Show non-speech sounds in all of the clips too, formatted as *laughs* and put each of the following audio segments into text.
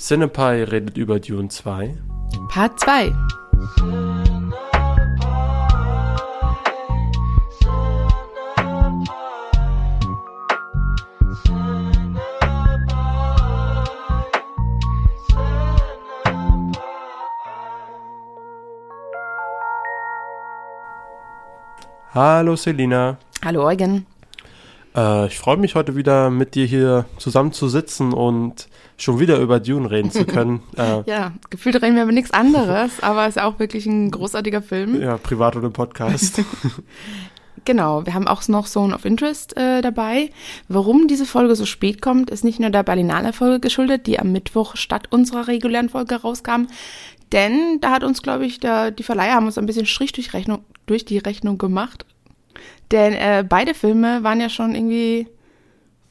Cinepie redet über Dune 2. Part 2. Hallo Selina. Hallo Eugen. Äh, ich freue mich heute wieder mit dir hier zusammen zu sitzen und schon wieder über Dune reden zu können. *laughs* äh, ja, gefühlt reden wir über nichts anderes, *laughs* aber es ist auch wirklich ein großartiger Film. Ja, privat oder im Podcast. *laughs* Genau, wir haben auch noch Zone of Interest äh, dabei. Warum diese Folge so spät kommt, ist nicht nur der Berlinale Folge geschuldet, die am Mittwoch statt unserer regulären Folge rauskam. Denn da hat uns, glaube ich, der, die Verleiher haben uns ein bisschen Strich durch, Rechnung, durch die Rechnung gemacht denn äh, beide Filme waren ja schon irgendwie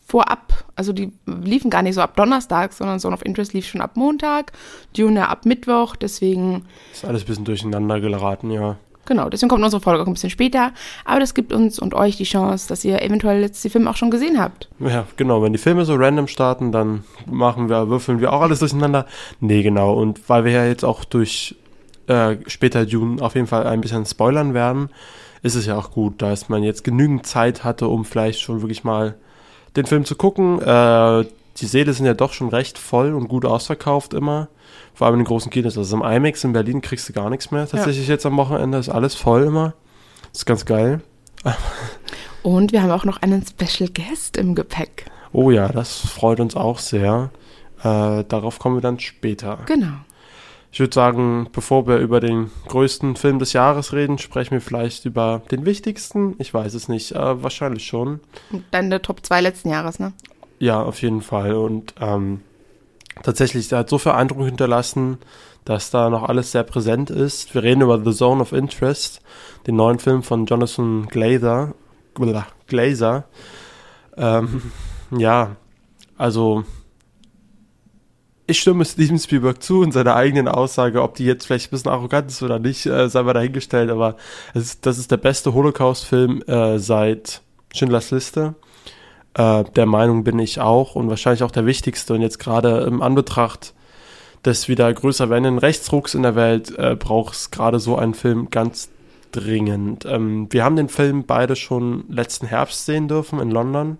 vorab, also die liefen gar nicht so ab Donnerstag, sondern Zone of Interest lief schon ab Montag, Dune ab Mittwoch, deswegen. Ist alles ein bisschen durcheinander geraten, ja. Genau, deswegen kommt unsere Folge auch ein bisschen später, aber das gibt uns und euch die Chance, dass ihr eventuell jetzt die Filme auch schon gesehen habt. Ja, genau, wenn die Filme so random starten, dann machen wir, würfeln wir auch alles durcheinander. Nee, genau, und weil wir ja jetzt auch durch äh, später Dune auf jeden Fall ein bisschen spoilern werden, ist es ja auch gut, dass man jetzt genügend Zeit hatte, um vielleicht schon wirklich mal den Film zu gucken. Äh, die Säle sind ja doch schon recht voll und gut ausverkauft immer. Vor allem in den großen Kinos. Also im IMAX in Berlin kriegst du gar nichts mehr. Tatsächlich ja. jetzt am Wochenende ist alles voll immer. Das ist ganz geil. *laughs* Und wir haben auch noch einen Special Guest im Gepäck. Oh ja, das freut uns auch sehr. Äh, darauf kommen wir dann später. Genau. Ich würde sagen, bevor wir über den größten Film des Jahres reden, sprechen wir vielleicht über den wichtigsten. Ich weiß es nicht, äh, wahrscheinlich schon. Dann der Top 2 letzten Jahres, ne? Ja, auf jeden Fall. Und ähm, tatsächlich, der hat so viel Eindruck hinterlassen, dass da noch alles sehr präsent ist. Wir reden über The Zone of Interest, den neuen Film von Jonathan Glazer. Glazer. Ähm, ja, also ich stimme Steven Spielberg zu in seiner eigenen Aussage, ob die jetzt vielleicht ein bisschen arrogant ist oder nicht, äh, sei mal dahingestellt, aber ist, das ist der beste Holocaust-Film äh, seit Schindlers Liste. Äh, der Meinung bin ich auch und wahrscheinlich auch der wichtigste. Und jetzt gerade im Anbetracht des wieder größer werdenden Rechtsrucks in der Welt äh, braucht es gerade so einen Film ganz dringend. Ähm, wir haben den Film beide schon letzten Herbst sehen dürfen in London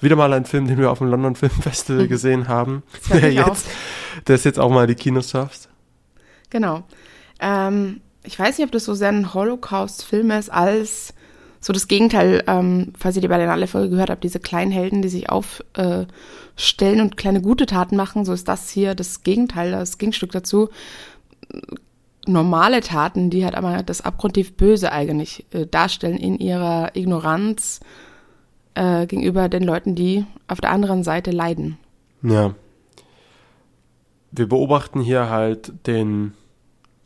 wieder mal ein Film, den wir auf dem London Film Festival mhm. *laughs* gesehen haben, der jetzt, der es jetzt auch mal die Kinos schafft. Genau. Ähm, ich weiß nicht, ob das so sehr ein Holocaust-Film ist, als so das Gegenteil, ähm, falls ihr die Berlinale Folge gehört habt, diese kleinen Helden, die sich aufstellen äh, und kleine gute Taten machen, so ist das hier das Gegenteil, das Gegenstück dazu. Normale Taten, die halt aber das abgrundtief Böse eigentlich äh, darstellen in ihrer Ignoranz, äh, gegenüber den Leuten, die auf der anderen Seite leiden. Ja. Wir beobachten hier halt den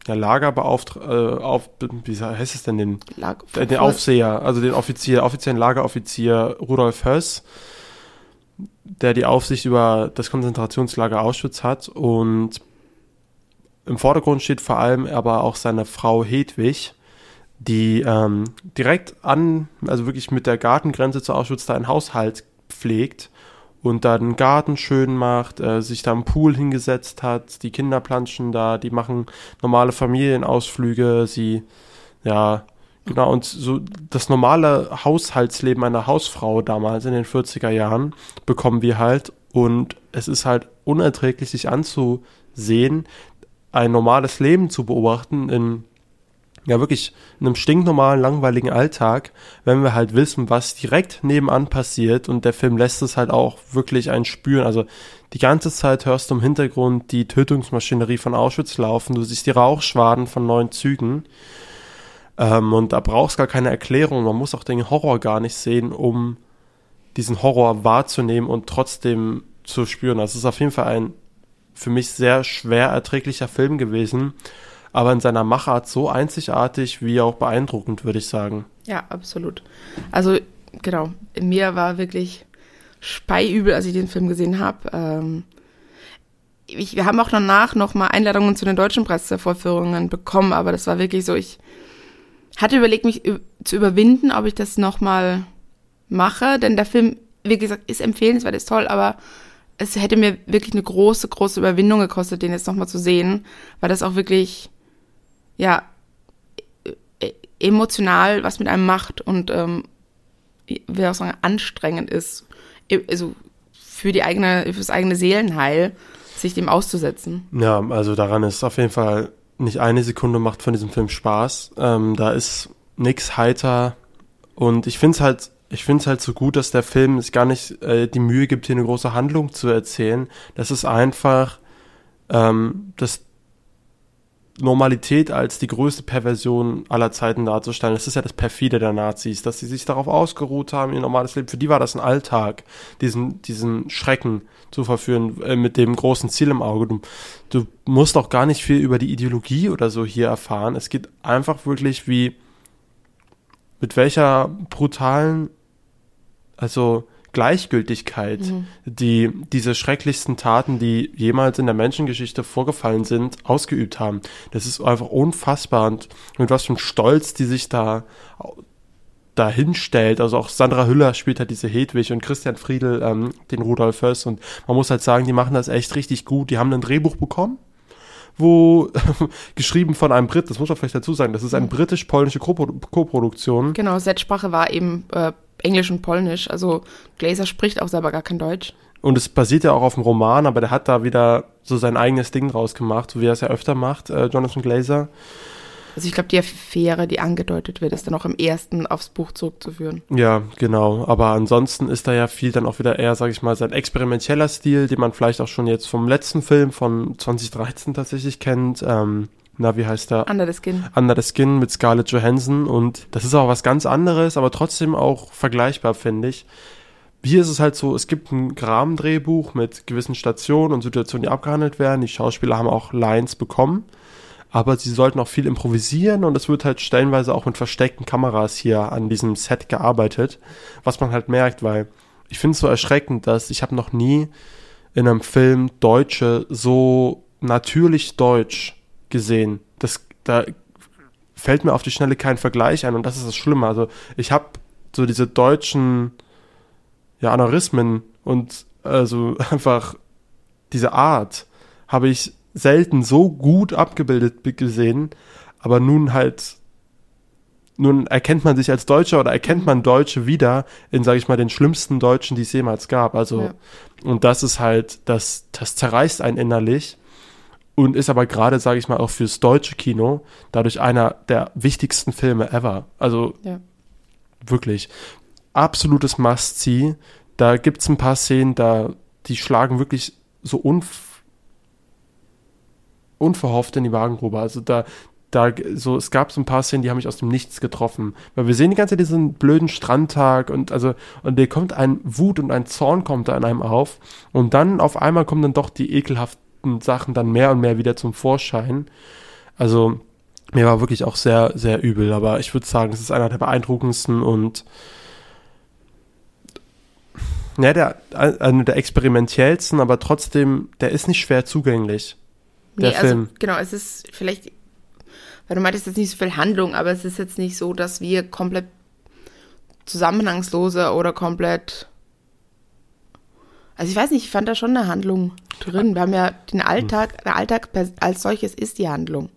ja, Lagerbeauftragten, äh, auf, wie heißt es denn, den, Lag äh, den Aufseher, also den Offizier, offiziellen Lageroffizier Rudolf Höss, der die Aufsicht über das Konzentrationslager Auschwitz hat und im Vordergrund steht vor allem aber auch seine Frau Hedwig, die ähm, direkt an, also wirklich mit der Gartengrenze zu Auschwitz da einen Haushalt pflegt und da den Garten schön macht, äh, sich da im Pool hingesetzt hat, die Kinder planschen da, die machen normale Familienausflüge, sie, ja, genau, und so das normale Haushaltsleben einer Hausfrau damals in den 40er Jahren bekommen wir halt und es ist halt unerträglich, sich anzusehen, ein normales Leben zu beobachten in ja wirklich in einem stinknormalen, langweiligen Alltag, wenn wir halt wissen, was direkt nebenan passiert und der Film lässt es halt auch wirklich einen spüren. Also die ganze Zeit hörst du im Hintergrund die Tötungsmaschinerie von Auschwitz laufen, du siehst die Rauchschwaden von neuen Zügen ähm, und da brauchst gar keine Erklärung, man muss auch den Horror gar nicht sehen, um diesen Horror wahrzunehmen und trotzdem zu spüren. Das ist auf jeden Fall ein für mich sehr schwer erträglicher Film gewesen aber in seiner Machart so einzigartig wie auch beeindruckend, würde ich sagen. Ja, absolut. Also, genau, mir war wirklich speiübel, als ich den Film gesehen habe. Ähm, wir haben auch danach noch mal Einladungen zu den deutschen Pressevorführungen bekommen, aber das war wirklich so, ich hatte überlegt, mich zu überwinden, ob ich das noch mal mache, denn der Film, wie gesagt, ist empfehlenswert, ist toll, aber es hätte mir wirklich eine große, große Überwindung gekostet, den jetzt nochmal zu sehen, weil das auch wirklich, ja, e-, e-, emotional was mit einem macht und ähm, wie auch sagen, anstrengend ist, e-, also für die eigene, für das eigene Seelenheil, sich dem auszusetzen. Ja, also daran ist auf jeden Fall nicht eine Sekunde macht von diesem Film Spaß. Ähm, da ist nix heiter und ich finde es halt ich finde es halt so gut, dass der Film sich gar nicht äh, die Mühe gibt, hier eine große Handlung zu erzählen. Das ist einfach ähm, das Normalität als die größte Perversion aller Zeiten darzustellen. Das ist ja das Perfide der Nazis, dass sie sich darauf ausgeruht haben, ihr normales Leben. Für die war das ein Alltag, diesen, diesen Schrecken zu verführen, äh, mit dem großen Ziel im Auge. Du, du musst auch gar nicht viel über die Ideologie oder so hier erfahren. Es geht einfach wirklich wie, mit welcher brutalen also Gleichgültigkeit, mhm. die diese schrecklichsten Taten, die jemals in der Menschengeschichte vorgefallen sind, ausgeübt haben. Das ist einfach unfassbar und mit was für einem Stolz, die sich da dahinstellt. Also auch Sandra Hüller spielt halt diese Hedwig und Christian Friedel ähm, den Rudolf Höss und man muss halt sagen, die machen das echt richtig gut. Die haben ein Drehbuch bekommen wo *laughs* geschrieben von einem Brit, das muss man vielleicht dazu sagen, das ist eine mhm. britisch-polnische Co-Produktion. Genau, Setzsprache war eben äh, Englisch und Polnisch. Also Glazer spricht auch selber gar kein Deutsch. Und es basiert ja auch auf dem Roman, aber der hat da wieder so sein eigenes Ding draus gemacht, so wie er es ja öfter macht, äh, Jonathan Glazer. Also ich glaube, die Affäre, die angedeutet wird, ist dann auch im ersten aufs Buch zurückzuführen. Ja, genau. Aber ansonsten ist da ja viel dann auch wieder eher, sage ich mal, sein experimenteller Stil, den man vielleicht auch schon jetzt vom letzten Film von 2013 tatsächlich kennt. Ähm, na, wie heißt der? Under the Skin. Under the Skin mit Scarlett Johansson und das ist auch was ganz anderes, aber trotzdem auch vergleichbar, finde ich. Hier ist es halt so, es gibt ein Rahmendrehbuch mit gewissen Stationen und Situationen, die abgehandelt werden. Die Schauspieler haben auch Lines bekommen, aber sie sollten auch viel improvisieren und es wird halt stellenweise auch mit versteckten Kameras hier an diesem Set gearbeitet, was man halt merkt, weil ich finde es so erschreckend, dass ich habe noch nie in einem Film Deutsche so natürlich deutsch gesehen. Das, da fällt mir auf die Schnelle kein Vergleich ein und das ist das Schlimme. Also ich habe so diese deutschen ja, Aneurysmen und also *laughs* einfach diese Art habe ich selten so gut abgebildet gesehen, aber nun halt nun erkennt man sich als Deutscher oder erkennt man Deutsche wieder in, sage ich mal, den schlimmsten Deutschen, die es jemals gab. Also, ja. und das ist halt, das, das zerreißt einen innerlich und ist aber gerade, sage ich mal, auch fürs deutsche Kino dadurch einer der wichtigsten Filme ever. Also ja. wirklich absolutes Must-See. Da gibt es ein paar Szenen, da die schlagen wirklich so unv unverhofft in die Wagengrube. Also da, da so, es gab so ein paar Szenen, die haben mich aus dem Nichts getroffen. Weil wir sehen die ganze Zeit diesen blöden Strandtag und also, und der kommt ein Wut und ein Zorn kommt da in einem auf. Und dann auf einmal kommen dann doch die ekelhaften Sachen dann mehr und mehr wieder zum Vorschein. Also mir war wirklich auch sehr, sehr übel, aber ich würde sagen, es ist einer der beeindruckendsten und ja, der, einer der experimentellsten, aber trotzdem, der ist nicht schwer zugänglich. Der nee, also, Film. Also, genau, es ist vielleicht, weil du meintest jetzt nicht so viel Handlung, aber es ist jetzt nicht so, dass wir komplett zusammenhangslose oder komplett also ich weiß nicht, ich fand da schon eine Handlung drin. Wir haben ja den Alltag, der Alltag als solches ist die Handlung.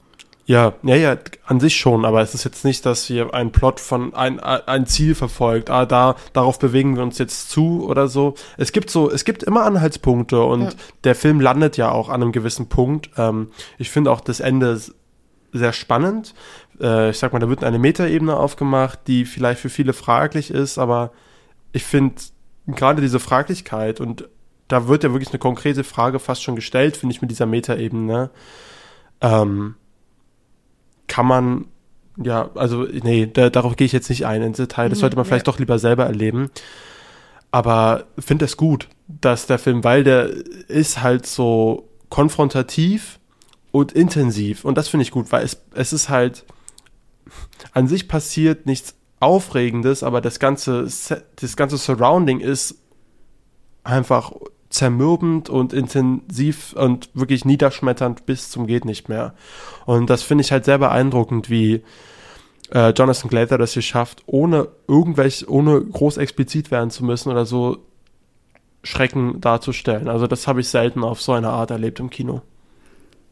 Ja, ja, ja, an sich schon, aber es ist jetzt nicht, dass hier ein Plot von ein, ein Ziel verfolgt, ah, da, darauf bewegen wir uns jetzt zu oder so. Es gibt so, es gibt immer Anhaltspunkte und ja. der Film landet ja auch an einem gewissen Punkt. Ähm, ich finde auch das Ende sehr spannend. Äh, ich sag mal, da wird eine Metaebene aufgemacht, die vielleicht für viele fraglich ist, aber ich finde gerade diese Fraglichkeit und da wird ja wirklich eine konkrete Frage fast schon gestellt, finde ich, mit dieser Metaebene. Ähm, kann man, ja, also, nee, da, darauf gehe ich jetzt nicht ein ins Detail. Das mhm, sollte man vielleicht doch lieber selber erleben. Aber finde es gut, dass der Film, weil der ist halt so konfrontativ und intensiv. Und das finde ich gut, weil es, es ist halt, an sich passiert nichts Aufregendes, aber das ganze, das ganze Surrounding ist einfach zermürbend und intensiv und wirklich niederschmetternd bis zum geht nicht mehr. Und das finde ich halt sehr beeindruckend, wie äh, Jonathan Glazer das hier schafft, ohne irgendwelche, ohne groß explizit werden zu müssen oder so, Schrecken darzustellen. Also das habe ich selten auf so eine Art erlebt im Kino.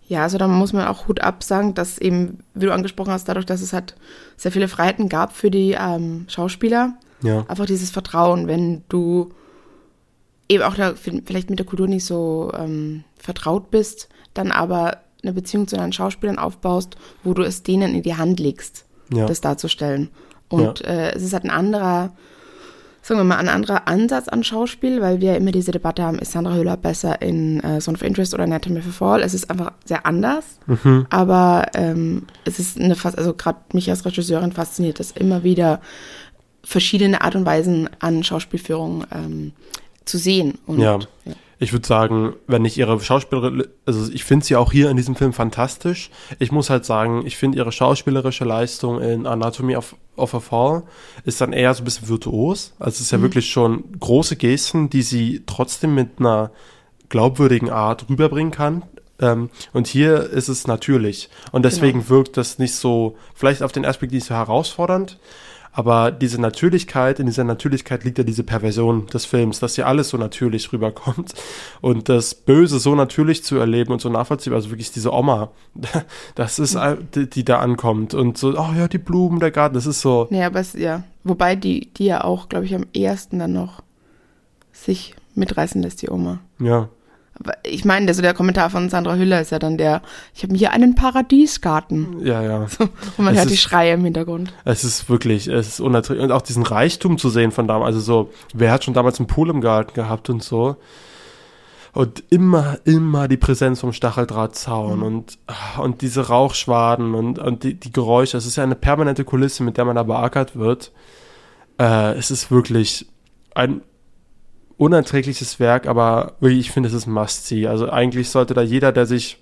Ja, also da muss man auch Hut ab sagen, dass eben, wie du angesprochen hast, dadurch, dass es halt sehr viele Freiheiten gab für die ähm, Schauspieler, ja. einfach dieses Vertrauen, wenn du eben auch da vielleicht mit der Kultur nicht so ähm, vertraut bist, dann aber eine Beziehung zu deinen Schauspielern aufbaust, wo du es denen in die Hand legst, ja. das darzustellen. Und ja. äh, es ist halt ein anderer, sagen wir mal, ein anderer Ansatz an Schauspiel, weil wir immer diese Debatte haben, ist Sandra Hüller besser in äh, Son of Interest oder Anatomy for Fall? Es ist einfach sehr anders, mhm. aber ähm, es ist eine fast, also gerade mich als Regisseurin fasziniert das immer wieder, verschiedene Art und Weisen an Schauspielführung ähm, zu sehen. Und, ja. ja. Ich würde sagen, wenn ich ihre Schauspielerin, also ich finde sie auch hier in diesem Film fantastisch. Ich muss halt sagen, ich finde ihre schauspielerische Leistung in Anatomy of, of a Fall ist dann eher so ein bisschen virtuos. Also es ist ja mhm. wirklich schon große Gesten, die sie trotzdem mit einer glaubwürdigen Art rüberbringen kann. Ähm, und hier ist es natürlich. Und deswegen genau. wirkt das nicht so, vielleicht auf den Aspekt nicht so herausfordernd, aber diese Natürlichkeit, in dieser Natürlichkeit liegt ja diese Perversion des Films, dass hier alles so natürlich rüberkommt und das Böse so natürlich zu erleben und so nachvollziehbar, also wirklich diese Oma, *laughs* das ist, die, die da ankommt und so, oh ja, die Blumen, der Garten, das ist so. Ja, aber es, ja, wobei die, die ja auch, glaube ich, am ehesten dann noch sich mitreißen lässt, die Oma. Ja ich meine, also der Kommentar von Sandra Hüller ist ja dann der, ich habe hier einen Paradiesgarten. Ja, ja. *laughs* Und man es hört ist, die Schreie im Hintergrund. Es ist wirklich, es ist unerträglich. Und auch diesen Reichtum zu sehen von damals, also so, wer hat schon damals einen Pool im Garten gehabt und so. Und immer, immer die Präsenz vom Stacheldrahtzaun mhm. und, und diese Rauchschwaden und, und die, die Geräusche. Es ist ja eine permanente Kulisse, mit der man da beackert wird. Äh, es ist wirklich ein unerträgliches Werk, aber ich finde, es ist ein Must-See. Also eigentlich sollte da jeder, der sich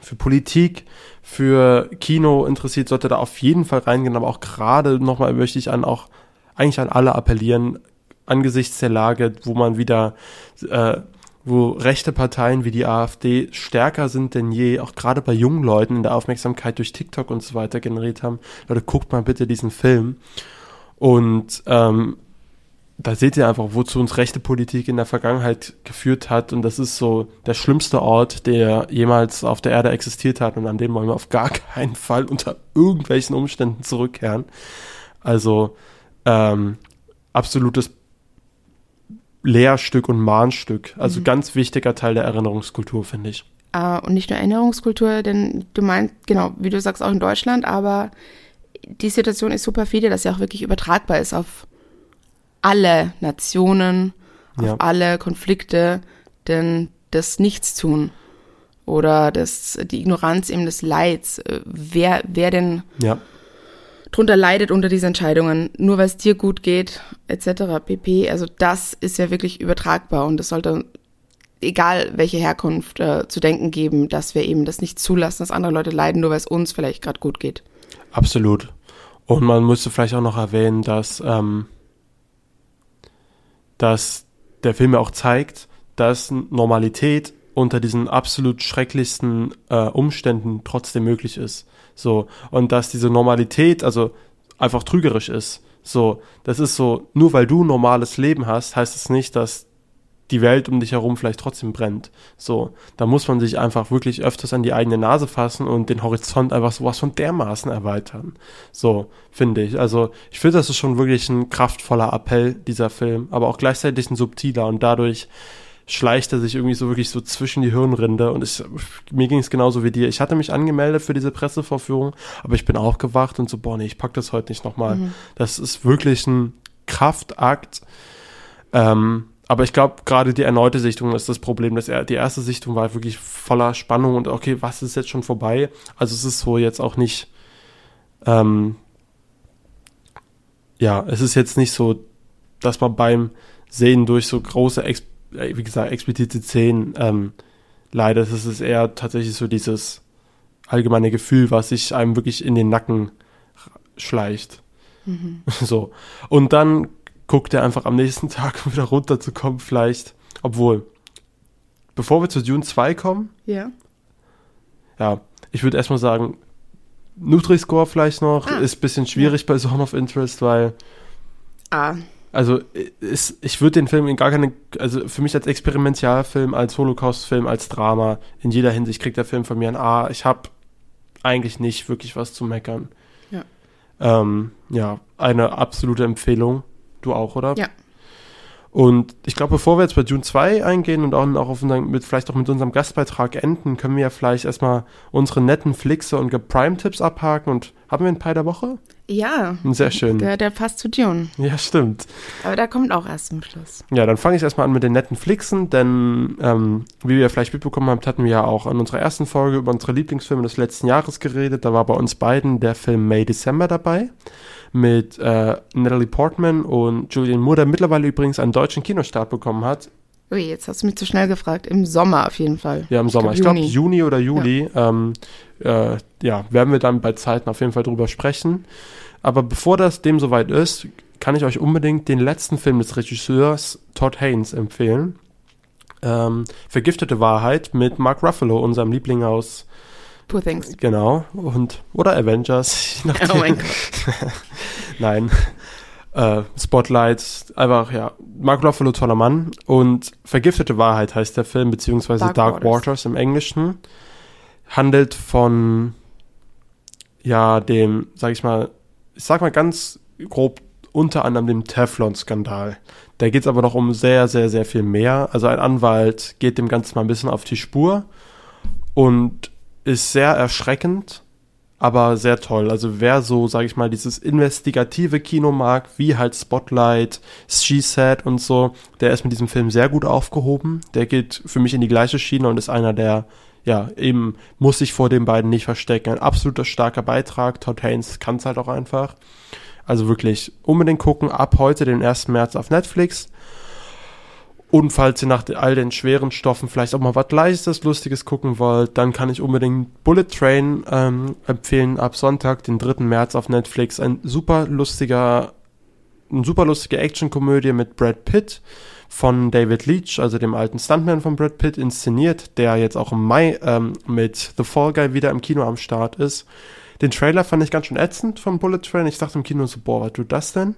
für Politik, für Kino interessiert, sollte da auf jeden Fall reingehen. Aber auch gerade nochmal möchte ich an auch eigentlich an alle appellieren, angesichts der Lage, wo man wieder, äh, wo rechte Parteien wie die AfD stärker sind denn je, auch gerade bei jungen Leuten in der Aufmerksamkeit durch TikTok und so weiter generiert haben. Leute, guckt mal bitte diesen Film. Und ähm, da seht ihr einfach, wozu uns rechte Politik in der Vergangenheit geführt hat. Und das ist so der schlimmste Ort, der jemals auf der Erde existiert hat. Und an dem wollen wir auf gar keinen Fall unter irgendwelchen Umständen zurückkehren. Also ähm, absolutes Lehrstück und Mahnstück. Also mhm. ganz wichtiger Teil der Erinnerungskultur, finde ich. Uh, und nicht nur Erinnerungskultur, denn du meinst, genau, wie du sagst, auch in Deutschland, aber die Situation ist super viele, dass sie auch wirklich übertragbar ist auf alle Nationen, auf ja. alle Konflikte, denn das Nichtstun oder das, die Ignoranz eben des Leids, äh, wer, wer denn ja. drunter leidet unter diesen Entscheidungen, nur weil es dir gut geht, etc. pp. Also das ist ja wirklich übertragbar und das sollte, egal welche Herkunft, äh, zu denken geben, dass wir eben das nicht zulassen, dass andere Leute leiden, nur weil es uns vielleicht gerade gut geht. Absolut. Und man müsste vielleicht auch noch erwähnen, dass ähm, dass der Film ja auch zeigt, dass Normalität unter diesen absolut schrecklichsten äh, Umständen trotzdem möglich ist. So. Und dass diese Normalität also einfach trügerisch ist. So. Das ist so, nur weil du ein normales Leben hast, heißt es das nicht, dass die Welt um dich herum vielleicht trotzdem brennt. So, da muss man sich einfach wirklich öfters an die eigene Nase fassen und den Horizont einfach sowas von dermaßen erweitern. So, finde ich. Also, ich finde, das ist schon wirklich ein kraftvoller Appell, dieser Film, aber auch gleichzeitig ein subtiler und dadurch schleicht er sich irgendwie so wirklich so zwischen die Hirnrinde und ich, mir ging es genauso wie dir. Ich hatte mich angemeldet für diese Pressevorführung, aber ich bin aufgewacht und so, boah, nee, ich pack das heute nicht nochmal. Mhm. Das ist wirklich ein Kraftakt. Ähm, aber ich glaube, gerade die erneute Sichtung ist das Problem. Dass er, die erste Sichtung war wirklich voller Spannung und okay, was ist jetzt schon vorbei? Also es ist so jetzt auch nicht, ähm, ja, es ist jetzt nicht so, dass man beim Sehen durch so große, äh, wie gesagt, explizite Szenen ähm, leidet. Es ist eher tatsächlich so dieses allgemeine Gefühl, was sich einem wirklich in den Nacken schleicht. Mhm. *laughs* So. Und dann guckt er einfach am nächsten *laughs* Tag, um wieder runterzukommen, vielleicht. Obwohl, bevor wir zu Dune 2 kommen. Ja. Ja, ich würde erstmal sagen, Nutri-Score vielleicht noch, ah. ist ein bisschen schwierig ja. bei Zone of Interest, weil. Ah. Also ist, ich würde den Film in gar keine, also für mich als Experimentalfilm, als Holocaust-Film, als Drama, in jeder Hinsicht kriegt der Film von mir ein A. Ich habe eigentlich nicht wirklich was zu meckern. Ja. Ähm, ja, eine absolute Empfehlung. Du auch, oder? Ja. Und ich glaube, bevor wir jetzt bei Dune 2 eingehen und auch, auch auf unseren, mit, vielleicht auch mit unserem Gastbeitrag enden, können wir ja vielleicht erstmal unsere netten Flixe und Prime-Tipps abhaken. Und haben wir einen Pi der Woche? Ja. Sehr schön. Der, der passt zu Dune. Ja, stimmt. Aber der kommt auch erst zum Schluss. Ja, dann fange ich erstmal an mit den netten Flixen, denn ähm, wie ihr vielleicht mitbekommen habt, hatten wir ja auch in unserer ersten Folge über unsere Lieblingsfilme des letzten Jahres geredet. Da war bei uns beiden der Film May December dabei mit äh, Natalie Portman und Julian Moore, der mittlerweile übrigens einen deutschen Kinostart bekommen hat. Ui, jetzt hast du mich zu schnell gefragt. Im Sommer auf jeden Fall. Ja, im Sommer. Ich glaube, glaub, Juni oder Juli. Ja. Ähm, äh, ja, werden wir dann bei Zeiten auf jeden Fall drüber sprechen. Aber bevor das dem soweit ist, kann ich euch unbedingt den letzten Film des Regisseurs Todd Haynes empfehlen. Ähm, Vergiftete Wahrheit mit Mark Ruffalo, unserem Liebling aus Poor Things. Genau. Und, oder Avengers. *laughs* Oh mein Gott. *laughs* Nein. Äh, Spotlight, einfach, ja, Mark Ruffalo, toller Mann. Und Vergiftete Wahrheit heißt der Film, beziehungsweise Dark, Dark Waters. Waters im Englischen. Handelt von, ja, dem, sag ich mal, ich sag mal ganz grob, unter anderem dem Teflon-Skandal. Da geht es aber noch um sehr, sehr, sehr viel mehr. Also ein Anwalt geht dem Ganzen mal ein bisschen auf die Spur und ist sehr erschreckend, aber sehr toll. Also wer so, sage ich mal, dieses investigative Kino mag, wie halt Spotlight, She Said und so, der ist mit diesem Film sehr gut aufgehoben. Der geht für mich in die gleiche Schiene und ist einer der, ja, eben muss sich vor den beiden nicht verstecken. Ein absoluter starker Beitrag. Todd Haynes kann es halt auch einfach. Also wirklich unbedingt gucken. Ab heute, den 1. März auf Netflix. Und falls ihr nach all den schweren Stoffen vielleicht auch mal was Leichtes, Lustiges gucken wollt, dann kann ich unbedingt Bullet Train ähm, empfehlen ab Sonntag, den 3. März auf Netflix. Ein super lustiger, eine super lustige Actionkomödie mit Brad Pitt von David Leach, also dem alten Stuntman von Brad Pitt, inszeniert, der jetzt auch im Mai ähm, mit The Fall Guy wieder im Kino am Start ist. Den Trailer fand ich ganz schön ätzend von Bullet Train. Ich dachte im Kino so, boah, was tut das denn?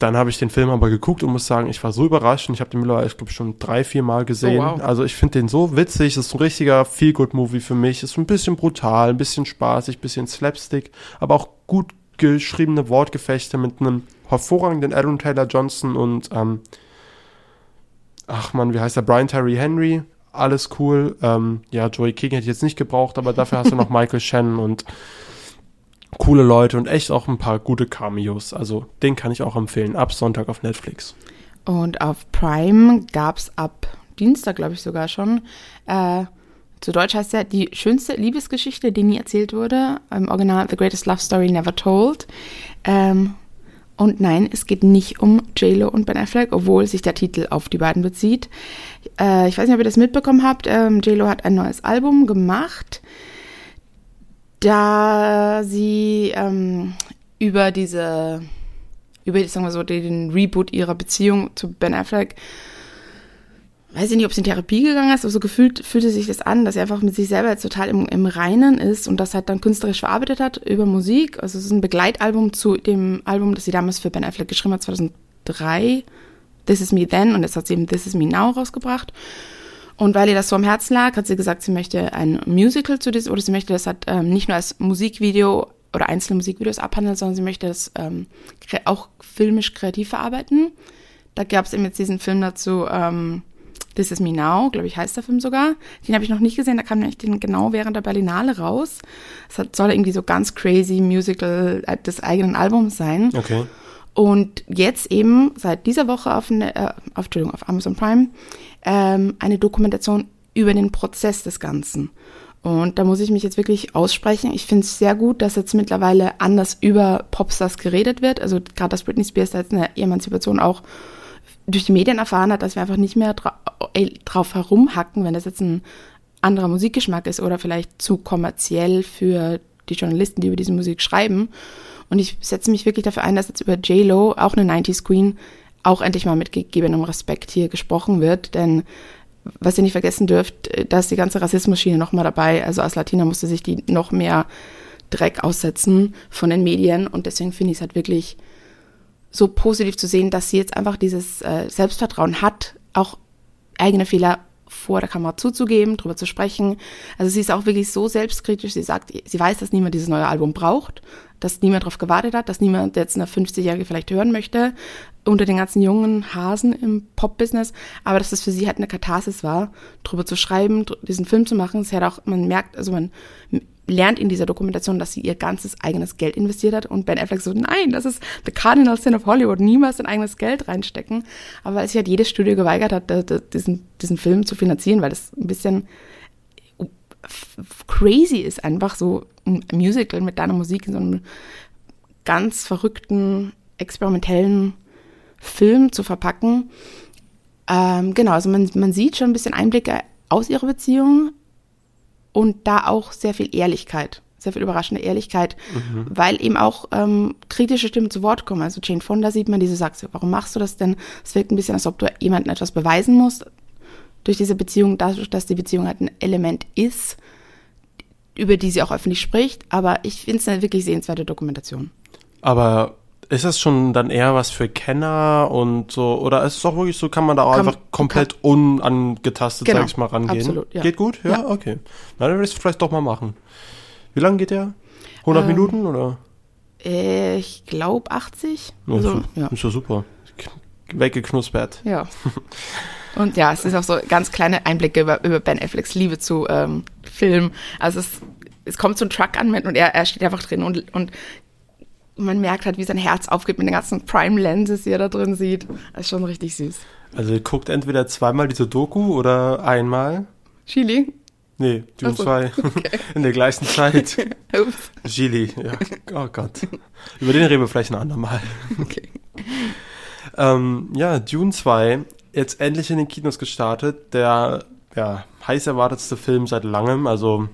Dann habe ich den Film aber geguckt und muss sagen, ich war so überrascht und ich habe den mittlerweile, ich glaube, schon drei, vier Mal gesehen. Oh, wow. Also ich finde den so witzig, das ist ein richtiger Feel-Good-Movie für mich. Ist ein bisschen brutal, ein bisschen spaßig, ein bisschen Slapstick, aber auch gut geschriebene Wortgefechte mit einem hervorragenden Aaron Taylor Johnson und ähm, ach man, wie heißt der? Brian Terry Henry. Alles cool. Ähm, ja, Joey King hätte ich jetzt nicht gebraucht, aber dafür hast du noch *laughs* Michael Shannon und coole Leute und echt auch ein paar gute Cameos. Also den kann ich auch empfehlen. Ab Sonntag auf Netflix. Und auf Prime gab es ab Dienstag, glaube ich sogar schon, äh, zu Deutsch heißt er die schönste Liebesgeschichte, die nie erzählt wurde. Im Original The Greatest Love Story Never Told. Ähm, und nein, es geht nicht um JLo und Ben Affleck, obwohl sich der Titel auf die beiden bezieht. Äh, ich weiß nicht, ob ihr das mitbekommen habt. Ähm, JLo hat ein neues Album gemacht da sie ähm, über diese, über, sagen wir so, den Reboot ihrer Beziehung zu Ben Affleck, weiß ich nicht, ob sie in Therapie gegangen ist, aber so gefühlt fühlte sich das an, dass sie einfach mit sich selber jetzt total im, im Reinen ist und das halt dann künstlerisch verarbeitet hat über Musik. Also es ist ein Begleitalbum zu dem Album, das sie damals für Ben Affleck geschrieben hat, 2003, This Is Me Then und jetzt hat sie eben This Is Me Now rausgebracht. Und weil ihr das so am Herzen lag, hat sie gesagt, sie möchte ein Musical zu diesem, oder sie möchte das halt ähm, nicht nur als Musikvideo oder einzelne Musikvideos abhandeln, sondern sie möchte das ähm, auch filmisch kreativ verarbeiten. Da gab es eben jetzt diesen Film dazu, ähm, This Is Me Now, glaube ich, heißt der Film sogar. Den habe ich noch nicht gesehen, da kam nämlich den genau während der Berlinale raus. Es soll irgendwie so ganz crazy Musical äh, des eigenen Albums sein. Okay. Und jetzt eben seit dieser Woche auf, äh, auf, auf Amazon Prime ähm, eine Dokumentation über den Prozess des Ganzen. Und da muss ich mich jetzt wirklich aussprechen. Ich finde es sehr gut, dass jetzt mittlerweile anders über Popstars geredet wird. Also gerade, dass Britney Spears da jetzt eine Emanzipation auch durch die Medien erfahren hat, dass wir einfach nicht mehr dra äh, drauf herumhacken, wenn das jetzt ein anderer Musikgeschmack ist oder vielleicht zu kommerziell für die Journalisten, die über diese Musik schreiben. Und ich setze mich wirklich dafür ein, dass jetzt über J-Lo, auch eine 90s Queen, auch endlich mal mit gegebenem Respekt hier gesprochen wird. Denn was ihr nicht vergessen dürft, da ist die ganze Rassismusschiene nochmal dabei. Also als Latina musste sich die noch mehr Dreck aussetzen von den Medien. Und deswegen finde ich es halt wirklich so positiv zu sehen, dass sie jetzt einfach dieses äh, Selbstvertrauen hat, auch eigene Fehler vor der Kamera zuzugeben, drüber zu sprechen. Also sie ist auch wirklich so selbstkritisch. Sie sagt, sie weiß, dass niemand dieses neue Album braucht, dass niemand darauf gewartet hat, dass niemand jetzt eine 50-Jährige vielleicht hören möchte unter den ganzen jungen Hasen im Pop-Business, aber dass das für sie halt eine Katharsis war, drüber zu schreiben, diesen Film zu machen. Es hat auch, man merkt, also man lernt in dieser Dokumentation, dass sie ihr ganzes eigenes Geld investiert hat und Ben Affleck so, nein, das ist the cardinal sin of Hollywood, niemals sein eigenes Geld reinstecken. Aber weil sich halt jedes Studio geweigert hat, diesen, diesen Film zu finanzieren, weil das ein bisschen crazy ist, einfach so ein Musical mit deiner Musik in so einem ganz verrückten, experimentellen Film zu verpacken. Ähm, genau, also man, man sieht schon ein bisschen Einblicke aus ihrer Beziehung und da auch sehr viel Ehrlichkeit, sehr viel überraschende Ehrlichkeit, mhm. weil eben auch ähm, kritische Stimmen zu Wort kommen. Also Jane Fonda sieht man, die so sagt, warum machst du das denn? Es wirkt ein bisschen, als ob du jemandem etwas beweisen musst durch diese Beziehung, dadurch, dass die Beziehung halt ein Element ist, über die sie auch öffentlich spricht. Aber ich finde es eine wirklich sehenswerte Dokumentation. Aber ist das schon dann eher was für Kenner und so, oder ist es auch wirklich so, kann man da auch kann, einfach komplett kann, unangetastet, genau, sag ich mal, rangehen? Absolut, ja. Geht gut? Ja, ja. okay. Na, dann würde ich es vielleicht doch mal machen. Wie lange geht der? 100 ähm, Minuten oder? Äh, ich glaube 80. Also, ist, ja. ist ja super. Weggeknuspert. Ja. *laughs* Und ja, es ist auch so ganz kleine Einblicke über, über Ben Afflecks Liebe zu ähm, Film. Also es, es kommt so ein Truck an und er, er steht einfach drin und, und man merkt halt, wie sein Herz aufgeht mit den ganzen Prime Lenses, die er da drin sieht. Das ist schon richtig süß. Also ihr guckt entweder zweimal diese Doku oder einmal. Chili? Nee, Dune so, 2. *laughs* Okay. *laughs* In der gleichen Zeit. *laughs* Ups. Chili, ja. Oh Gott. Über den reden wir vielleicht ein andermal. Okay. ähm, ja, Dune 2, jetzt endlich in den Kinos gestartet. Der ja, heiß erwartetste Film seit langem. Also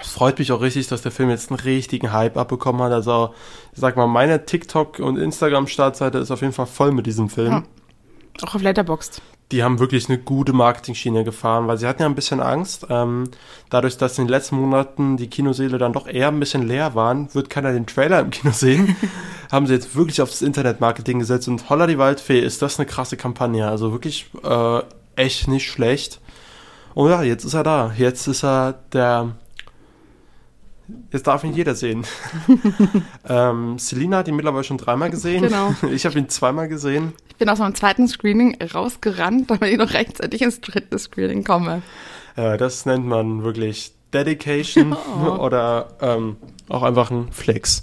es freut mich auch richtig, dass der Film jetzt einen richtigen Hype abbekommen hat. Also, ich sag mal, meine TikTok- und Instagram-Startseite ist auf jeden Fall voll mit diesem Film. Ja. Auch auf Letterboxd. Die haben wirklich eine gute Marketing-Schiene gefahren, weil sie hatten ja ein bisschen Angst. Ähm, dadurch, dass in den letzten Monaten die Kinoseele dann doch eher ein bisschen leer waren, wird keiner den Trailer im Kino sehen. *laughs* haben sie jetzt wirklich auf das Internet-Marketing gesetzt und Holla die Waldfee ist das eine krasse Kampagne. Also wirklich äh, echt nicht schlecht. Und ja, jetzt ist er da. Jetzt ist er der Jetzt darf ihn jeder sehen. *laughs* ähm, Selina hat ihn mittlerweile schon dreimal gesehen. Genau. *laughs* Ich habe ihn zweimal gesehen. Ich bin aus meinem zweiten Screening rausgerannt, damit ich noch rechtzeitig ins dritte Screening komme. Ja, das nennt man wirklich Dedication *laughs* oh. oder ähm, auch einfach ein Flex.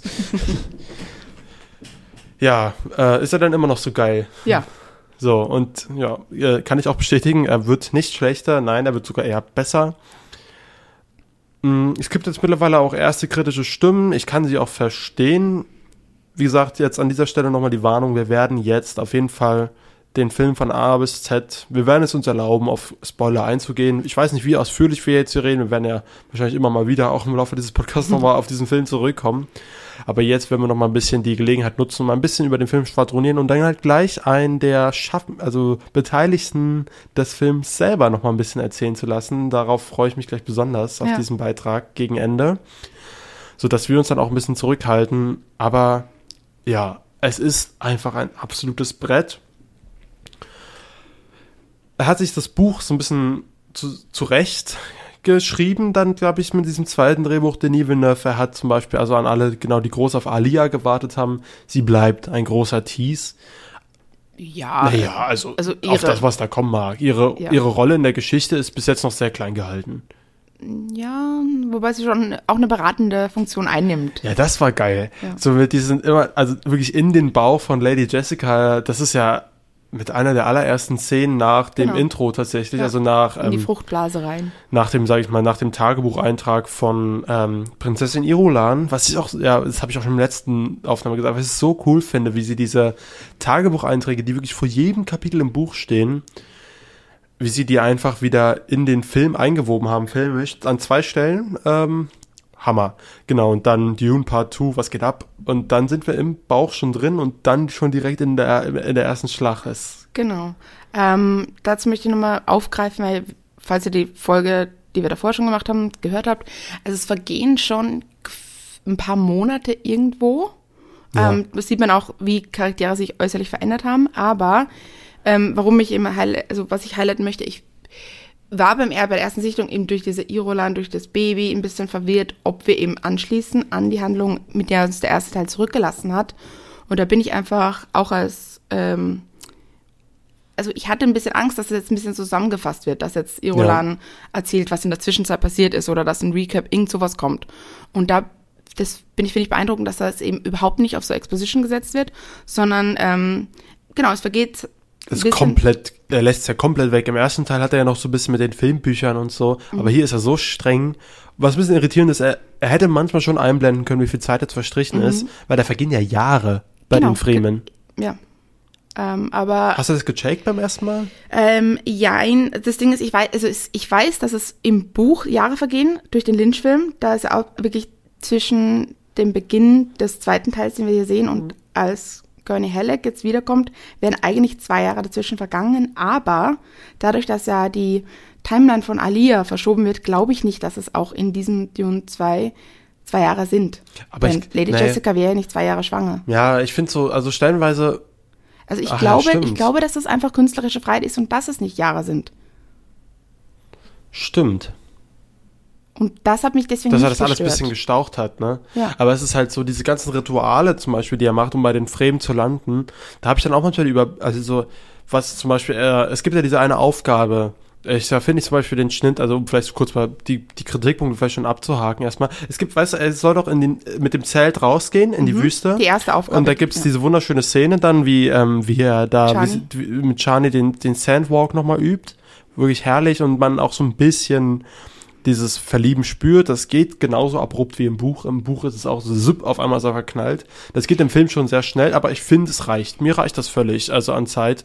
ja, äh, ist er dann immer noch so geil? Ja. So, und ja, äh, kann ich auch bestätigen, er wird nicht schlechter, nein, er wird sogar eher besser. Mm, es gibt jetzt mittlerweile auch erste kritische Stimmen. Ich kann sie auch verstehen. Wie gesagt, jetzt an dieser Stelle nochmal die Warnung. Wir werden jetzt auf jeden Fall den Film von A bis Z, wir werden es uns erlauben, auf Spoiler einzugehen. Ich weiß nicht, wie ausführlich wir jetzt hier reden. Wir werden ja wahrscheinlich immer mal wieder auch im Laufe dieses Podcasts nochmal auf diesen Film zurückkommen. Aber jetzt werden wir noch mal ein bisschen die Gelegenheit nutzen, mal ein bisschen über den Film schwadronieren und dann halt gleich einen der Schaffen, also Beteiligten des Films selber noch mal ein bisschen erzählen zu lassen. Darauf freue ich mich gleich besonders auf ja. diesen Beitrag gegen Ende, so dass wir uns dann auch ein bisschen zurückhalten. Aber ja, es ist einfach ein absolutes Brett. Er hat sich das Buch so ein bisschen zu, zurecht geschrieben, dann glaube ich mit diesem zweiten Drehbuch Denis Villeneuve. Er hat zum Beispiel also an alle, genau die groß auf Alia gewartet haben. Sie bleibt ein großer Tease. Ja. Naja, also, also ihre, auf das, was da kommen mag. Ihre, ja. ihre Rolle in der Geschichte ist bis jetzt noch sehr klein gehalten. Ja, wobei sie schon auch eine beratende Funktion einnimmt. Ja, das war geil. Ja. So mit diesen immer, also wirklich in den Bauch von Lady Jessica, das ist ja mit einer der allerersten Szenen nach dem genau. Intro tatsächlich, ja. also nach in die ähm, Fruchtblase rein. Nach dem, sage ich mal, nach dem Tagebucheintrag von ähm, Prinzessin Irulan, was ich auch, ja, das habe ich auch schon im letzten Aufnahme gesagt, was ich so cool finde, wie sie diese Tagebucheinträge, die wirklich vor jedem Kapitel im Buch stehen, wie sie die einfach wieder in den Film eingewoben haben, filmisch, an zwei Stellen. Ähm, Hammer. Genau, und dann Dune Part 2, was geht ab? Und dann sind wir im Bauch schon drin und dann schon direkt in der, in der ersten Schlacht ist. Genau. Ähm, dazu möchte ich nochmal aufgreifen, weil, falls ihr die Folge, die wir davor schon gemacht haben, gehört habt, also es vergehen schon ein paar Monate irgendwo. Ja. Ähm, das sieht man auch, wie Charaktere sich äußerlich verändert haben. Aber ähm, warum ich eben, also was ich highlighten möchte, ich war beim bei der ersten Sichtung eben durch diese Irolan, durch das Baby ein bisschen verwirrt, ob wir eben anschließen an die Handlung, mit der uns der erste Teil zurückgelassen hat. Und da bin ich einfach auch als, ähm, also ich hatte ein bisschen Angst, dass es jetzt ein bisschen zusammengefasst wird, dass jetzt Irolan ja. erzählt, was in der Zwischenzeit passiert ist oder dass ein Recap irgend sowas kommt. Und da das bin ich, finde ich beeindruckend, dass das eben überhaupt nicht auf so Exposition gesetzt wird, sondern ähm, genau, es vergeht ist komplett, er lässt es ja komplett weg. Im ersten Teil hat er ja noch so ein bisschen mit den Filmbüchern und so, mhm. aber hier ist er so streng. Was ein bisschen irritierend ist, er, er hätte manchmal schon einblenden können, wie viel Zeit jetzt verstrichen mhm. ist, weil da vergehen ja Jahre bei genau. den Fremen. Ja. Ähm, aber hast du das gecheckt beim ersten Mal? Ähm, ja, das Ding ist, ich weiß, also ich weiß, dass es im Buch Jahre vergehen durch den Lynch-Film. Da ist auch wirklich zwischen dem Beginn des zweiten Teils, den wir hier sehen, und mhm. als Gurney Halleck jetzt wiederkommt, wären eigentlich zwei Jahre dazwischen vergangen. Aber dadurch, dass ja die Timeline von Alia verschoben wird, glaube ich nicht, dass es auch in diesem Dune 2 zwei Jahre sind. Aber Denn ich, Lady nee. Jessica wäre ja nicht zwei Jahre schwanger. Ja, ich finde so, also stellenweise. Also ich Ach, glaube, ja, ich glaube, dass das einfach künstlerische Freiheit ist und dass es nicht Jahre sind. Stimmt. Und das hat mich deswegen Dass er das alles ein bisschen gestaucht hat, ne? Ja. Aber es ist halt so, diese ganzen Rituale zum Beispiel, die er macht, um bei den Fremen zu landen, da habe ich dann auch manchmal über, also so, was zum Beispiel, äh, es gibt ja diese eine Aufgabe, ich, da finde ich zum Beispiel den Schnitt, also um vielleicht kurz mal die, die Kritikpunkte vielleicht schon abzuhaken erstmal. Es gibt, weißt du, er soll doch in den, mit dem Zelt rausgehen in mhm, die Wüste. Die erste Aufgabe. Und da gibt es ja. diese wunderschöne Szene dann, wie, ähm, wie er da wie, mit Chani den, den Sandwalk nochmal übt. Wirklich herrlich und man auch so ein bisschen dieses Verlieben spürt. Das geht genauso abrupt wie im Buch. Im Buch ist es auch so zip, auf einmal so verknallt. Das geht im Film schon sehr schnell, aber ich finde, es reicht. Mir reicht das völlig, also an Zeit.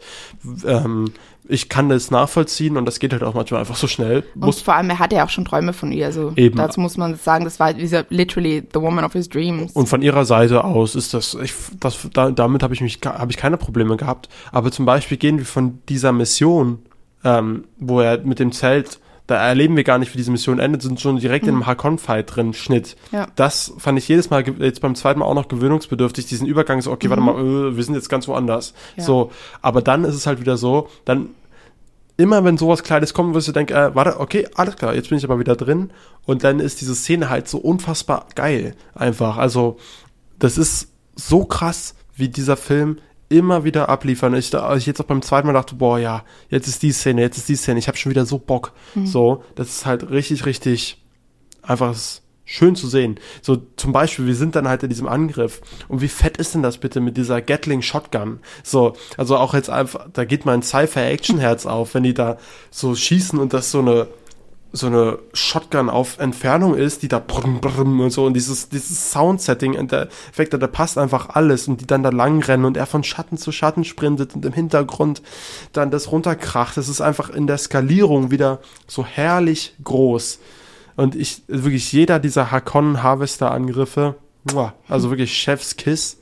Ähm, ich kann das nachvollziehen und das geht halt auch manchmal einfach so schnell. Und muss vor allem, er hatte ja auch schon Träume von ihr. Also Eben. dazu muss man sagen, das war dieser literally the woman of his dreams. Und von ihrer Seite aus ist das, ich, das da, damit habe ich mich, habe ich keine Probleme gehabt. Aber zum Beispiel gehen wir von dieser Mission, ähm, wo er mit dem Zelt da erleben wir gar nicht, wie diese Mission endet, sind schon direkt mhm. in einem Hakon-Fight drin, Schnitt. Ja. Das fand ich jedes Mal, jetzt beim zweiten Mal auch noch gewöhnungsbedürftig, diesen Übergang so, okay, mhm. warte mal, äh, wir sind jetzt ganz woanders. Ja. So, aber dann ist es halt wieder so, dann immer wenn sowas Kleines kommt, wirst du denken, äh, warte, okay, alles klar, jetzt bin ich aber wieder drin. Und dann ist diese Szene halt so unfassbar geil, einfach. Also, das ist so krass, wie dieser Film immer wieder abliefern. Ich, ich jetzt auch beim zweiten Mal dachte, boah, ja, jetzt ist die Szene, jetzt ist die Szene. Ich habe schon wieder so Bock. Mhm. So, das ist halt richtig, richtig einfach schön zu sehen. So zum Beispiel, wir sind dann halt in diesem Angriff. Und wie fett ist denn das bitte mit dieser Gatling Shotgun? So, also auch jetzt einfach, da geht mein Sci-Fi-Action-Herz auf, wenn die da so schießen und das so eine so eine Shotgun auf Entfernung ist, die da brrm, brrm und so und dieses, dieses Soundsetting und der Effekt, da passt einfach alles und die dann da lang rennen und er von Schatten zu Schatten sprintet und im Hintergrund dann das runterkracht. Das ist einfach in der Skalierung wieder so herrlich groß. Und ich, wirklich jeder dieser Hakon Harvester Angriffe, also wirklich Chef's Kiss,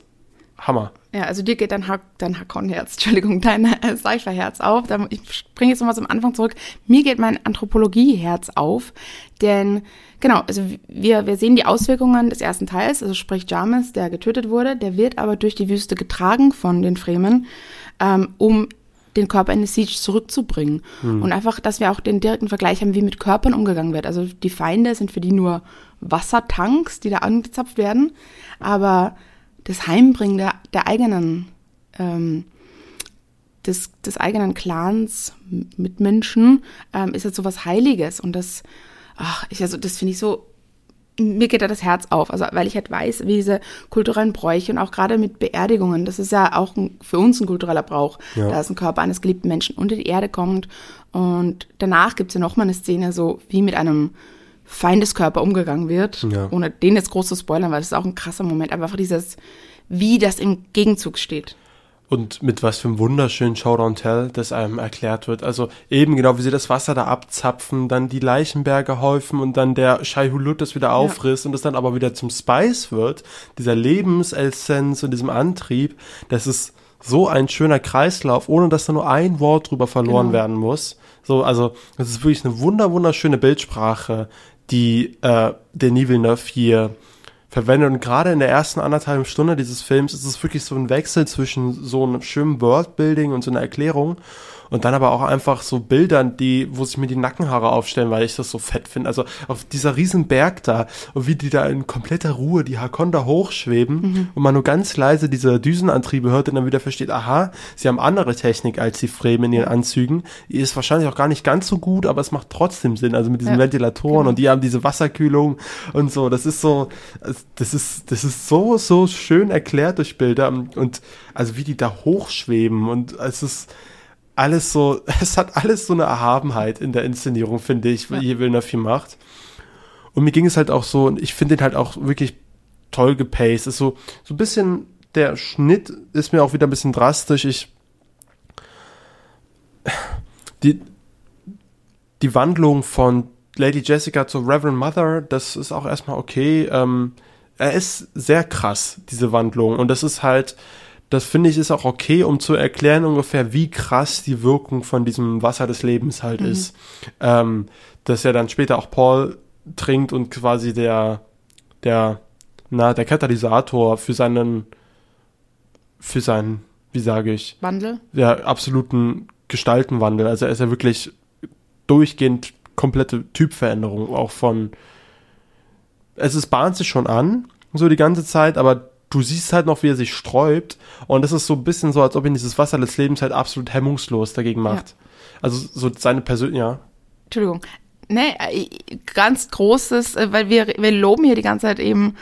Hammer. Ja, also dir geht dein, ha dein Hakon-Herz, *laughs* Entschuldigung, dein äh, Seifer-Herz auf. Ich springe jetzt nochmal zum Anfang zurück. Mir geht mein Anthropologie-Herz auf, denn genau, also wir, wir sehen die Auswirkungen des ersten Teils, also sprich Jamis, der getötet wurde, der wird aber durch die Wüste getragen von den Fremen, ähm, um den Körper in die Siege zurückzubringen. Hm. Und einfach, dass wir auch den direkten Vergleich haben, wie mit Körpern umgegangen wird. Also die Feinde sind für die nur Wassertanks, die da angezapft werden, aber das Heimbringen der, der eigenen, ähm, des, des eigenen Clans mit Menschen ähm, ist jetzt so was Heiliges und das, ach, ich, also das finde ich so, mir geht da das Herz auf, also weil ich halt weiß, wie diese kulturellen Bräuche und auch gerade mit Beerdigungen, das ist ja auch ein, für uns ein kultureller Brauch, ja. da ist ein Körper eines geliebten Menschen unter die Erde kommt und danach gibt es ja nochmal eine Szene, so wie mit einem Feindeskörper umgegangen wird, ja. ohne den jetzt groß zu spoilern, weil das ist auch ein krasser Moment, aber einfach dieses, wie das im Gegenzug steht. Und mit was für einem wunderschönen Show Don't Tell, das einem erklärt wird. Also eben genau, wie sie das Wasser da abzapfen, dann die Leichenberge häufen und dann der Shai Hulud das wieder aufrisst ja. und das dann aber wieder zum Spice wird, dieser Lebensessenz und diesem Antrieb, das ist so ein schöner Kreislauf, ohne dass da nur ein Wort drüber verloren genau. werden muss. So, also, das ist wirklich eine wunder, wunderschöne Bildsprache, die äh, Denis Villeneuve hier verwendet. Und gerade in der ersten anderthalben Stunde dieses Films ist es wirklich so ein Wechsel zwischen so einem schönen Worldbuilding und so einer Erklärung und dann aber auch einfach so Bildern, die, wo sich mir die Nackenhaare aufstellen, weil ich das so fett finde. Also auf dieser riesen Berg da und wie die da in kompletter Ruhe die Hakonda hochschweben mhm. und man nur ganz leise diese Düsenantriebe hört und dann wieder versteht, aha, sie haben andere Technik als die Fremen in ihren Anzügen. Die ist wahrscheinlich auch gar nicht ganz so gut, aber es macht trotzdem Sinn. Also mit diesen ja, Ventilatoren genau. und die haben diese Wasserkühlung und so. Das ist so, das ist, das ist so, so schön erklärt durch Bilder und also wie die da hochschweben und es ist, alles so, *laughs* es hat alles so eine Erhabenheit in der Inszenierung, finde ich, ja. je Villeneuve viel macht. Und mir ging es halt auch so, und ich finde den halt auch wirklich toll gepaced. Ist so, so ein bisschen, der Schnitt ist mir auch wieder ein bisschen drastisch. Ich, *sighs* die, die Wandlung von Lady Jessica zur Reverend Mother, das ist auch erstmal okay. Ähm, er ist sehr krass, diese Wandlung. Und das ist halt, das finde ich ist auch okay, um zu erklären ungefähr, wie krass die Wirkung von diesem Wasser des Lebens halt mhm. ist. Ähm, dass er dann später auch Paul trinkt und quasi der, der, na, der Katalysator für seinen, für seinen, wie sage ich? Wandel? Ja, absoluten Gestaltenwandel. Also er ist ja wirklich durchgehend komplette Typveränderung, auch von, es ist, bahnt sich schon an, so die ganze Zeit, aber du siehst halt noch, wie er sich sträubt. Und es ist so ein bisschen so, als ob ihn dieses Wasser des Lebens halt absolut hemmungslos dagegen macht. Ja. Also so seine persönliche, ja. Entschuldigung. Nee, äh, ganz großes, äh, weil wir, wir loben hier die ganze Zeit eben,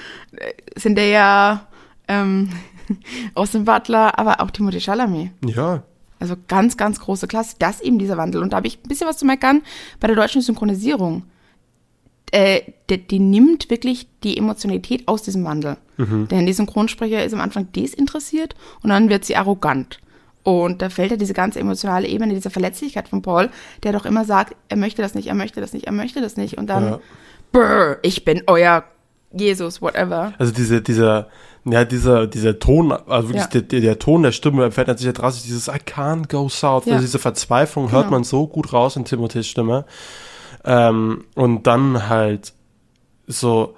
sind der ja ähm, *laughs* Austin Butler, aber auch Timothy Chalamet. Ja. Also ganz, ganz große Klasse. Das eben dieser Wandel. Und da habe ich ein bisschen was zu meckern bei der deutschen Synchronisierung äh, die, die, nimmt wirklich die Emotionalität aus diesem Wandel. Mhm. Denn die Synchronsprecher ist am Anfang desinteressiert und dann wird sie arrogant. Und da fällt ja diese ganze emotionale Ebene, diese Verletzlichkeit von Paul, der doch immer sagt, er möchte das nicht, er möchte das nicht, er möchte das nicht. Und dann, ja. brr, ich bin euer Jesus, whatever. Also diese, dieser, ja, dieser, dieser Ton, also wirklich ja. der, der, Ton der Stimme verändert sich ja drastisch, dieses I can't go south, ja. also diese Verzweiflung genau. hört man so gut raus in Timothys Stimme. Ähm, und dann halt so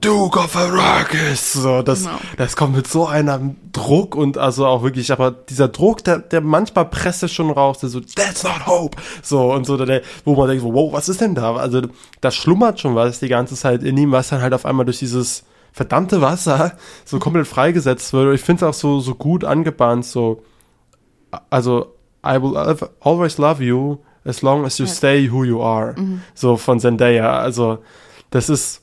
Duke of Arrakis, so das, genau. das kommt mit so einem Druck und also auch wirklich, aber dieser Druck, der, der manchmal presst es schon raus, der so That's not hope, so und so, der, wo man denkt, wow, was ist denn da? Also da schlummert schon was die ganze Zeit in ihm, was dann halt auf einmal durch dieses verdammte Wasser so *laughs* komplett freigesetzt wird. Und ich finde es auch so so gut angebahnt, so also I will always love you as long as you stay who you are. Mhm. So von Zendaya. Also, das ist,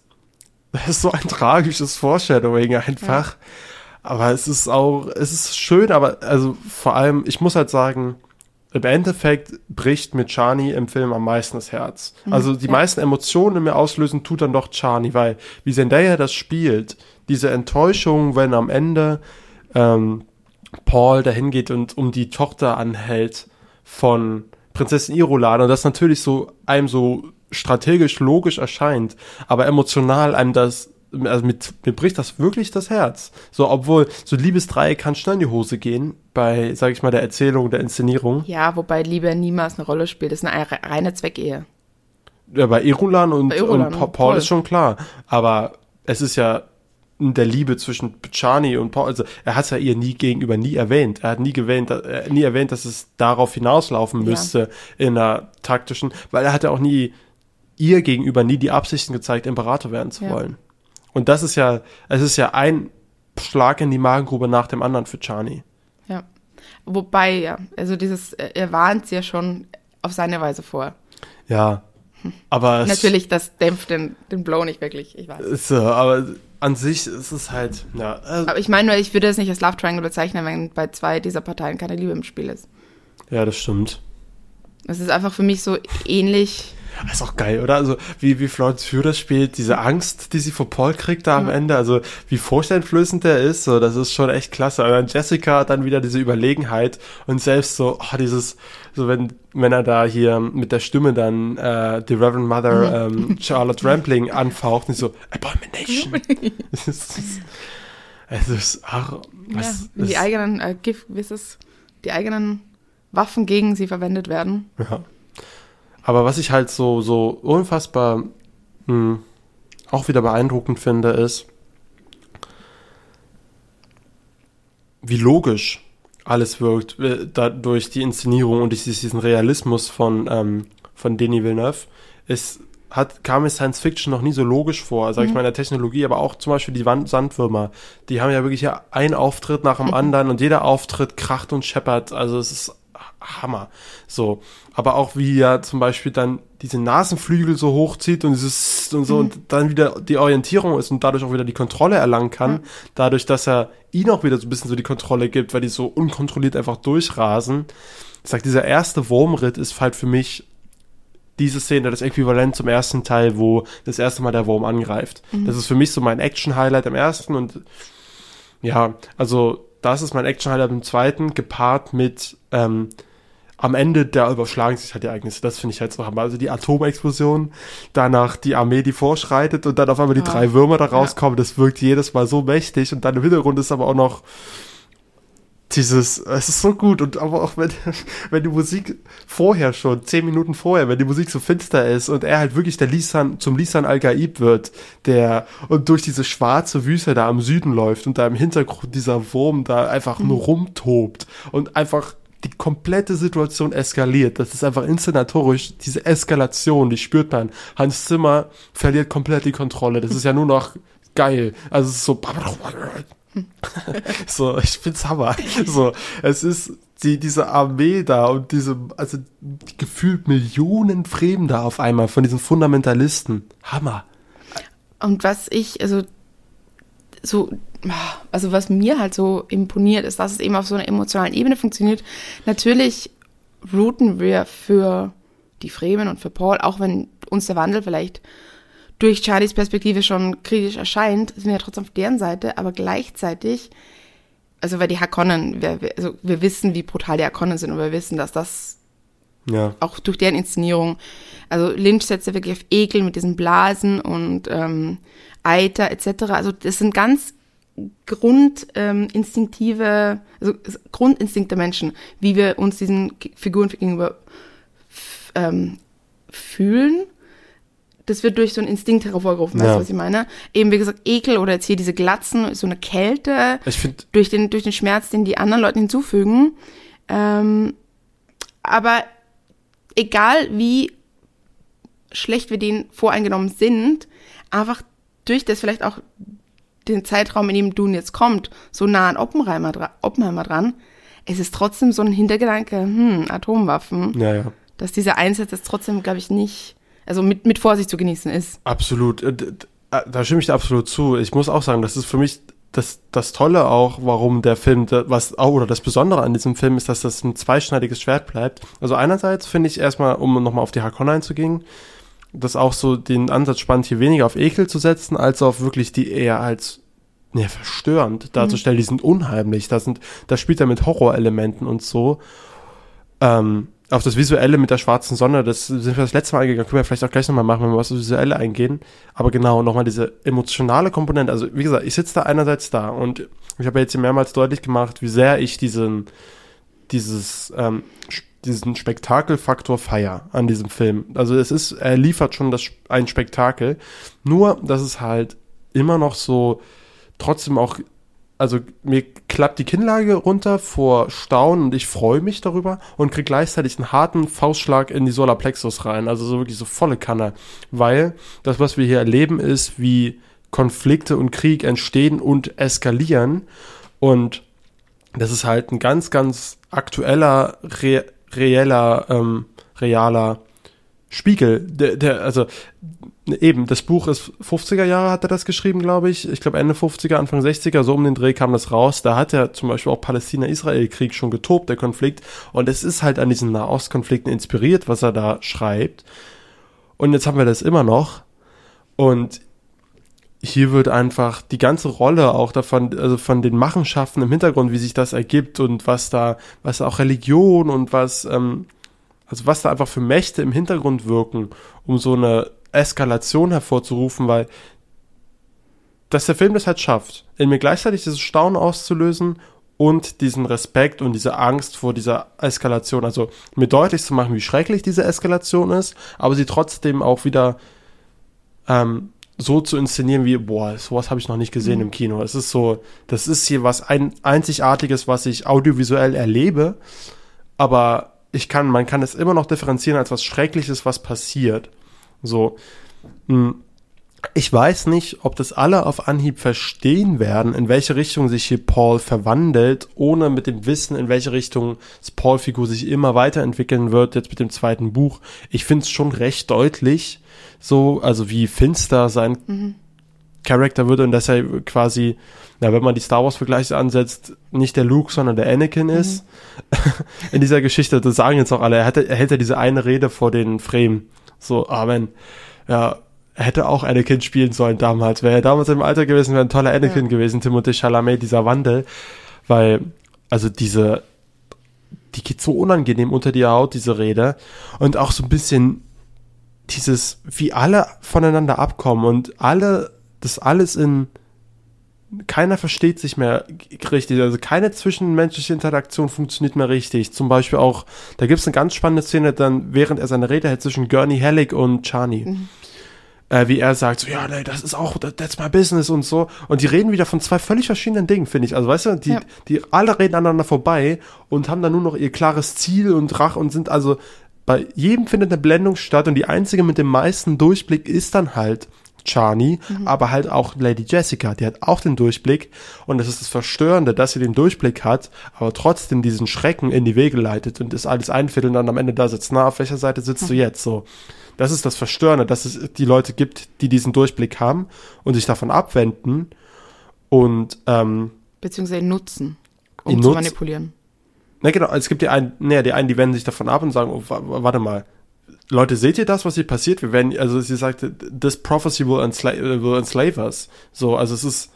das ist so ein tragisches Foreshadowing einfach. Ja. Aber es ist auch, es ist schön, aber also vor allem, ich muss halt sagen, im Endeffekt bricht mit Chani im Film am meisten das Herz. Mhm, also die ja. meisten Emotionen in mir auslösen tut dann doch Chani, weil wie Zendaya das spielt, diese Enttäuschung, wenn am Ende ähm, Paul dahin geht und um die Tochter anhält von Prinzessin Irolan und das natürlich so einem so strategisch logisch erscheint, aber emotional einem das also mit, mir bricht das wirklich das Herz. So, obwohl so Liebesdreieck kann schnell in die Hose gehen bei, sag ich mal, der Erzählung, der Inszenierung. Ja, wobei Liebe niemals eine Rolle spielt. Das ist eine reine Zweckehe. Ja, bei Irulan und, Irulan und, und Paul ist schon klar. Aber es ist ja der Liebe zwischen Chani und Paul, also er hat es ja ihr nie gegenüber nie erwähnt. Er hat nie erwähnt, äh, nie erwähnt, dass es darauf hinauslaufen müsste ja. in einer taktischen, weil er hat ja auch nie ihr gegenüber nie die Absichten gezeigt, Imperator werden zu ja. wollen. Und das ist ja, es ist ja ein Schlag in die Magengrube nach dem anderen für Chani. Ja. Wobei, ja, also dieses, er warnt sie ja schon auf seine Weise vor. Ja. Aber Natürlich, das dämpft den, den Blow nicht wirklich, ich weiß. So, aber an sich ist es halt, ja. Also Aber ich meine nur, ich würde es nicht als Love Triangle bezeichnen, wenn bei zwei dieser Parteien keine Liebe im Spiel ist. Ja, das stimmt. Es ist einfach für mich so ähnlich das ist auch geil, oder? Also, wie, wie Florence das spielt, diese Angst, die sie vor Paul kriegt da am Ende, also, wie vorstellungsflößend der ist, so, das ist schon echt klasse. Und dann Jessica dann wieder diese Überlegenheit und selbst so, oh, dieses, so wenn er da hier mit der Stimme dann äh, die Reverend Mother mhm. ähm, Charlotte Rampling *laughs* anfaucht und so, Abomination. *laughs* es ist, es ist, ach, was, ja, die eigenen, äh, Gift, wie ist es, die eigenen Waffen gegen sie verwendet werden. Ja. Aber was ich halt so, so unfassbar mh, auch wieder beeindruckend finde, ist, wie logisch alles wirkt, äh, dadurch die Inszenierung und diesen Realismus von, ähm, von Denis Villeneuve, ist, hat, kam mir Science Fiction noch nie so logisch vor, sag ich mhm. mal, in der Technologie, aber auch zum Beispiel die Wand Sandwürmer, die haben ja wirklich ja einen Auftritt nach dem anderen und jeder Auftritt kracht und scheppert, also es ist Hammer. So. Aber auch wie er zum Beispiel dann diese Nasenflügel so hochzieht und dieses und so mhm. und dann wieder die Orientierung ist und dadurch auch wieder die Kontrolle erlangen kann, mhm. dadurch, dass er ihn auch wieder so ein bisschen so die Kontrolle gibt, weil die so unkontrolliert einfach durchrasen. Ich sag, dieser erste Wurmritt ist halt für mich diese Szene das Äquivalent zum ersten Teil, wo das erste Mal der Wurm angreift. Mhm. Das ist für mich so mein Action-Highlight im ersten und ja, also das ist mein Action-Highlight im zweiten, gepaart mit ähm, am Ende da überschlagen sich halt die Ereignisse. Das finde ich halt so hammer. Also die Atomexplosion, danach die Armee, die vorschreitet und dann auf einmal die ja. drei Würmer da rauskommen. Ja. Das wirkt jedes Mal so mächtig. Und dann im Hintergrund ist aber auch noch dieses, es ist so gut und aber auch wenn, *laughs* wenn die Musik vorher schon, zehn Minuten vorher, wenn die Musik so finster ist und er halt wirklich der Lisan, zum Lisan Al-Gaib wird, der und durch diese schwarze Wüste da am Süden läuft und da im Hintergrund dieser Wurm da einfach mhm. nur rumtobt und einfach die komplette Situation eskaliert. Das ist einfach inszenatorisch, diese Eskalation, die spürt man. Hans Zimmer verliert komplett die Kontrolle. Das ist ja nur noch geil. Also es ist so, *laughs* so, ich find's Hammer. So, es ist die, diese Armee da und diese, also gefühlt Millionen Fremde auf einmal von diesen Fundamentalisten. Hammer. Und was ich, also so, also was mir halt so imponiert, ist, dass es eben auf so einer emotionalen Ebene funktioniert. Natürlich routen wir für die Fremen und für Paul, auch wenn uns der Wandel vielleicht durch Charlies Perspektive schon kritisch erscheint, sind wir ja trotzdem auf deren Seite, aber gleichzeitig, also weil die Hakonnen, wir, also wir wissen, wie brutal die Hakonnen sind und wir wissen, dass das ja. auch durch deren Inszenierung, also Lynch setzt ja wirklich auf Ekel mit diesen Blasen und ähm, Eiter etc. Also das sind ganz grundinstinktive, ähm, also Grundinstinkt der Menschen, wie wir uns diesen Figuren gegenüber ähm, fühlen. Das wird durch so einen Instinkt hervorgerufen, weißt du, was ich meine? Eben, wie gesagt, Ekel oder jetzt hier diese Glatzen, so eine Kälte, ich find, durch, den, durch den Schmerz, den die anderen Leuten hinzufügen. Ähm, aber egal wie schlecht wir denen voreingenommen sind, einfach durch das vielleicht auch den Zeitraum, in dem Dune jetzt kommt, so nah an Oppenheimer, dra Oppenheimer dran, es ist trotzdem so ein Hintergedanke, hm, Atomwaffen. Ja, ja. Dass dieser Einsatz jetzt trotzdem, glaube ich, nicht, also mit, mit Vorsicht zu genießen ist. Absolut. Äh, äh, da stimme ich dir absolut zu. Ich muss auch sagen, das ist für mich das, das Tolle auch, warum der Film, was auch, oder das Besondere an diesem Film ist, dass das ein zweischneidiges Schwert bleibt. Also einerseits finde ich erstmal, um nochmal auf die Hakon einzugehen, das auch so den Ansatz spannend, hier weniger auf Ekel zu setzen, als auf wirklich die eher als ne, verstörend darzustellen. Mhm. Die sind unheimlich. Da sind, da spielt er mit Horrorelementen und so. Ähm, auf das Visuelle mit der schwarzen Sonne, das sind wir das letzte Mal eingegangen, können wir vielleicht auch gleich nochmal machen, wenn wir auf das Visuelle eingehen. Aber genau, nochmal diese emotionale Komponente. Also, wie gesagt, ich sitze da einerseits da und ich habe jetzt mehrmals deutlich gemacht, wie sehr ich diesen, dieses ähm, diesen Spektakelfaktor feier an diesem Film. Also es ist, er liefert schon das, ein Spektakel, nur dass es halt immer noch so trotzdem auch, also mir klappt die Kinnlage runter vor Staunen und ich freue mich darüber und krieg gleichzeitig einen harten Faustschlag in die Solarplexus rein, also so wirklich so volle Kanne, weil das, was wir hier erleben, ist, wie Konflikte und Krieg entstehen und eskalieren. Und das ist halt ein ganz, ganz aktueller, re reeller, ähm, realer Spiegel. Der, der, also eben, das Buch ist 50er Jahre hat er das geschrieben, glaube ich. Ich glaube Ende 50er, Anfang 60er, so um den Dreh kam das raus. Da hat er zum Beispiel auch Palästina-Israel-Krieg schon getobt, der Konflikt. Und es ist halt an diesen Nahostkonflikten inspiriert, was er da schreibt. Und jetzt haben wir das immer noch. Und hier wird einfach die ganze Rolle auch davon, also von den Machenschaften im Hintergrund, wie sich das ergibt und was da, was auch Religion und was, ähm, also was da einfach für Mächte im Hintergrund wirken, um so eine Eskalation hervorzurufen, weil dass der Film das halt schafft, in mir gleichzeitig dieses Staunen auszulösen und diesen Respekt und diese Angst vor dieser Eskalation, also mir deutlich zu machen, wie schrecklich diese Eskalation ist, aber sie trotzdem auch wieder ähm, so zu inszenieren wie, boah, sowas habe ich noch nicht gesehen mhm. im Kino. Es ist so, das ist hier was ein, Einzigartiges, was ich audiovisuell erlebe, aber ich kann, man kann es immer noch differenzieren als was Schreckliches, was passiert. So. Hm. Ich weiß nicht, ob das alle auf Anhieb verstehen werden, in welche Richtung sich hier Paul verwandelt, ohne mit dem Wissen, in welche Richtung das Paul-Figur sich immer weiterentwickeln wird, jetzt mit dem zweiten Buch. Ich finde es schon recht deutlich, so, also wie finster sein mhm. Charakter wird und dass er quasi, na, wenn man die Star Wars-Vergleiche ansetzt, nicht der Luke, sondern der Anakin ist. Mhm. *laughs* In dieser Geschichte, das sagen jetzt auch alle, er, hatte, er hält ja diese eine Rede vor den Fremen. So, Amen. Ja, er hätte auch Anakin spielen sollen damals. Wäre er damals im Alter gewesen, wäre ein toller Anakin ja. gewesen, Timothée Chalamet, dieser Wandel. Weil, also diese, die geht so unangenehm unter die Haut, diese Rede. Und auch so ein bisschen dieses, wie alle voneinander abkommen und alle, das alles in, keiner versteht sich mehr richtig. Also keine zwischenmenschliche Interaktion funktioniert mehr richtig. Zum Beispiel auch, da gibt es eine ganz spannende Szene dann, während er seine Rede hält zwischen Gurney Halleck und Chani. Mhm äh, wie er sagt, so, ja, nee, das ist auch, that's my business und so. Und die reden wieder von zwei völlig verschiedenen Dingen, finde ich. Also, weißt du, die, ja. die alle reden aneinander vorbei und haben dann nur noch ihr klares Ziel und Rach und sind also, bei jedem findet eine Blendung statt und die einzige mit dem meisten Durchblick ist dann halt Chani, mhm. aber halt auch Lady Jessica, die hat auch den Durchblick und es ist das Verstörende, dass sie den Durchblick hat, aber trotzdem diesen Schrecken in die Wege leitet und das alles einviertel und dann am Ende da sitzt, na, auf welcher Seite sitzt mhm. du jetzt so? Das ist das Verstörende, dass es die Leute gibt, die diesen Durchblick haben und sich davon abwenden und ähm, beziehungsweise nutzen, um zu manipulieren. Na genau, es gibt die einen, nee, die einen, die wenden sich davon ab und sagen, oh, warte mal, Leute, seht ihr das, was hier passiert? Wir werden, also sie sagte, this prophecy will enslave, will enslave us. So, also es ist,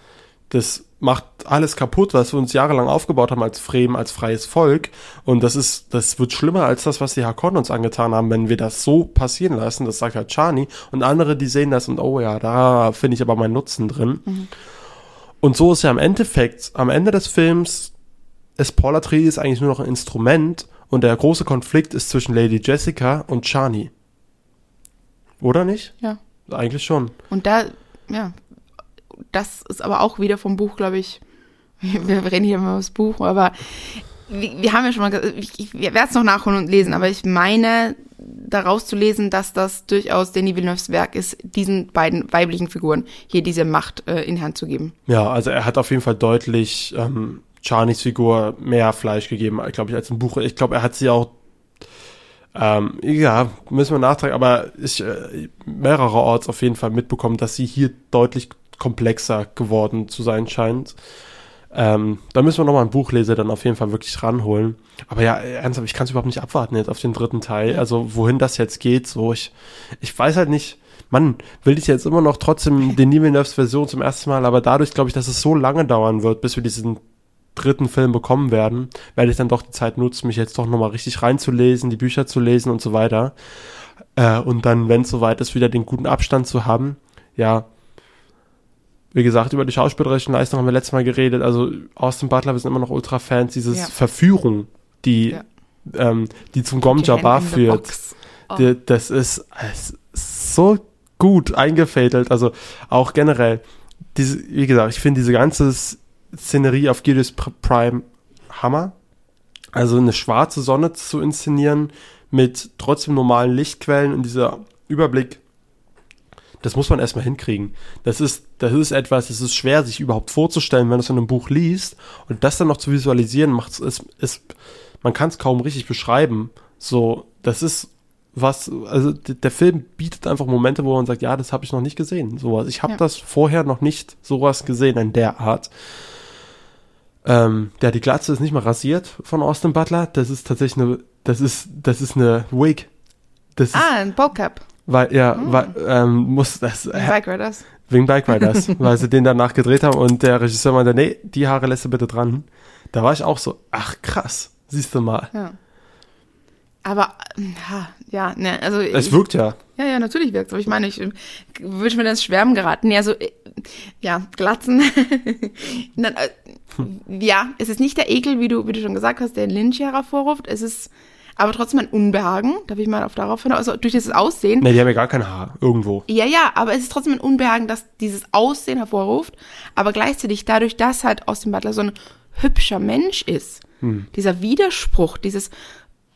das macht alles kaputt, was wir uns jahrelang aufgebaut haben als Fremen, als freies Volk. Und das ist, das wird schlimmer als das, was die Hakon uns angetan haben, wenn wir das so passieren lassen. Das sagt halt Chani. Und andere, die sehen das und, oh ja, da finde ich aber meinen Nutzen drin. Mhm. Und so ist ja im Endeffekt, am Ende des Films, ist Paul Atreides eigentlich nur noch ein Instrument und der große Konflikt ist zwischen Lady Jessica und Chani. Oder nicht? Ja. Eigentlich schon. Und da, ja, das ist aber auch wieder vom Buch, glaube ich. *laughs* Wir reden hier immer über das Buch, aber wir, wir haben ja schon mal, ich, ich werde es noch nachholen und lesen, aber ich meine daraus zu lesen, dass das durchaus Denis Villeneuves Werk ist, diesen beiden weiblichen Figuren hier diese Macht äh, in Hand zu geben. Ja, also er hat auf jeden Fall deutlich ähm, Charnies Figur mehr Fleisch gegeben, glaube ich, als im Buch. Ich glaube, er hat sie auch ähm, ja, müssen wir nachtragen, aber ich äh, mehrerorts auf jeden Fall mitbekommen, dass sie hier deutlich komplexer geworden zu sein scheint. Ähm, da müssen wir nochmal ein Buchleser dann auf jeden Fall wirklich ranholen. Aber ja, ernsthaft, ich kann es überhaupt nicht abwarten jetzt auf den dritten Teil. Also wohin das jetzt geht, so ich, ich weiß halt nicht. Mann, will ich jetzt immer noch trotzdem den Villeneuves Version zum ersten Mal, aber dadurch glaube ich, dass es so lange dauern wird, bis wir diesen dritten Film bekommen werden, werde ich dann doch die Zeit nutzen, mich jetzt doch nochmal richtig reinzulesen, die Bücher zu lesen und so weiter. Äh, und dann, wenn es soweit ist, wieder den guten Abstand zu haben. Ja, wie gesagt, über die schauspielerischen Leistungen haben wir letztes Mal geredet. Also Austin Butler, wir sind immer noch Ultra-Fans. Dieses ja. Verführung, die, ja. ähm, die zum Gom Jabbar führt, oh. die, das ist, ist so gut eingefädelt. Also auch generell, diese, wie gesagt, ich finde diese ganze Szenerie auf Gideus Prime Hammer. Also eine schwarze Sonne zu inszenieren mit trotzdem normalen Lichtquellen und dieser Überblick das muss man erstmal hinkriegen. Das ist, das ist etwas, das ist schwer, sich überhaupt vorzustellen, wenn man es in einem Buch liest. Und das dann noch zu visualisieren, macht es, ist, man kann es kaum richtig beschreiben. So, das ist was, also der Film bietet einfach Momente, wo man sagt, ja, das habe ich noch nicht gesehen. Sowas. Ich habe ja. das vorher noch nicht sowas gesehen in der Art. Ähm, ja, die Glatze ist nicht mal rasiert von Austin Butler. Das ist tatsächlich eine, das ist, das ist eine Wig. Das ah, ein Bocap. Weil, ja, hm. weil, ähm, muss das. Wegen Bike Riders. Wegen Bike *laughs* Riders, weil sie den danach gedreht haben und der Regisseur meinte, nee, die Haare lässt du bitte dran. Da war ich auch so, ach krass, siehst du mal. Ja. Aber, ja, ne, also. Es wirkt ja. Ja, ja, natürlich wirkt es. Aber ich meine, ich würde mir das Schwärmen geraten. Ja, so, ja, Glatzen. *laughs* Äh. Ja, es ist nicht der Ekel, wie du, wie du schon gesagt hast, der Lynch hervorruft. Es ist, aber trotzdem ein Unbehagen. Darf ich mal auf darauf hin? Also durch dieses Aussehen. Ne, die haben ja gar kein Haar irgendwo. Ja, ja, aber es ist trotzdem ein Unbehagen, dass dieses Aussehen hervorruft, aber gleichzeitig dadurch, dass halt Austin Butler so ein hübscher Mensch ist. Hm. Dieser Widerspruch, dieses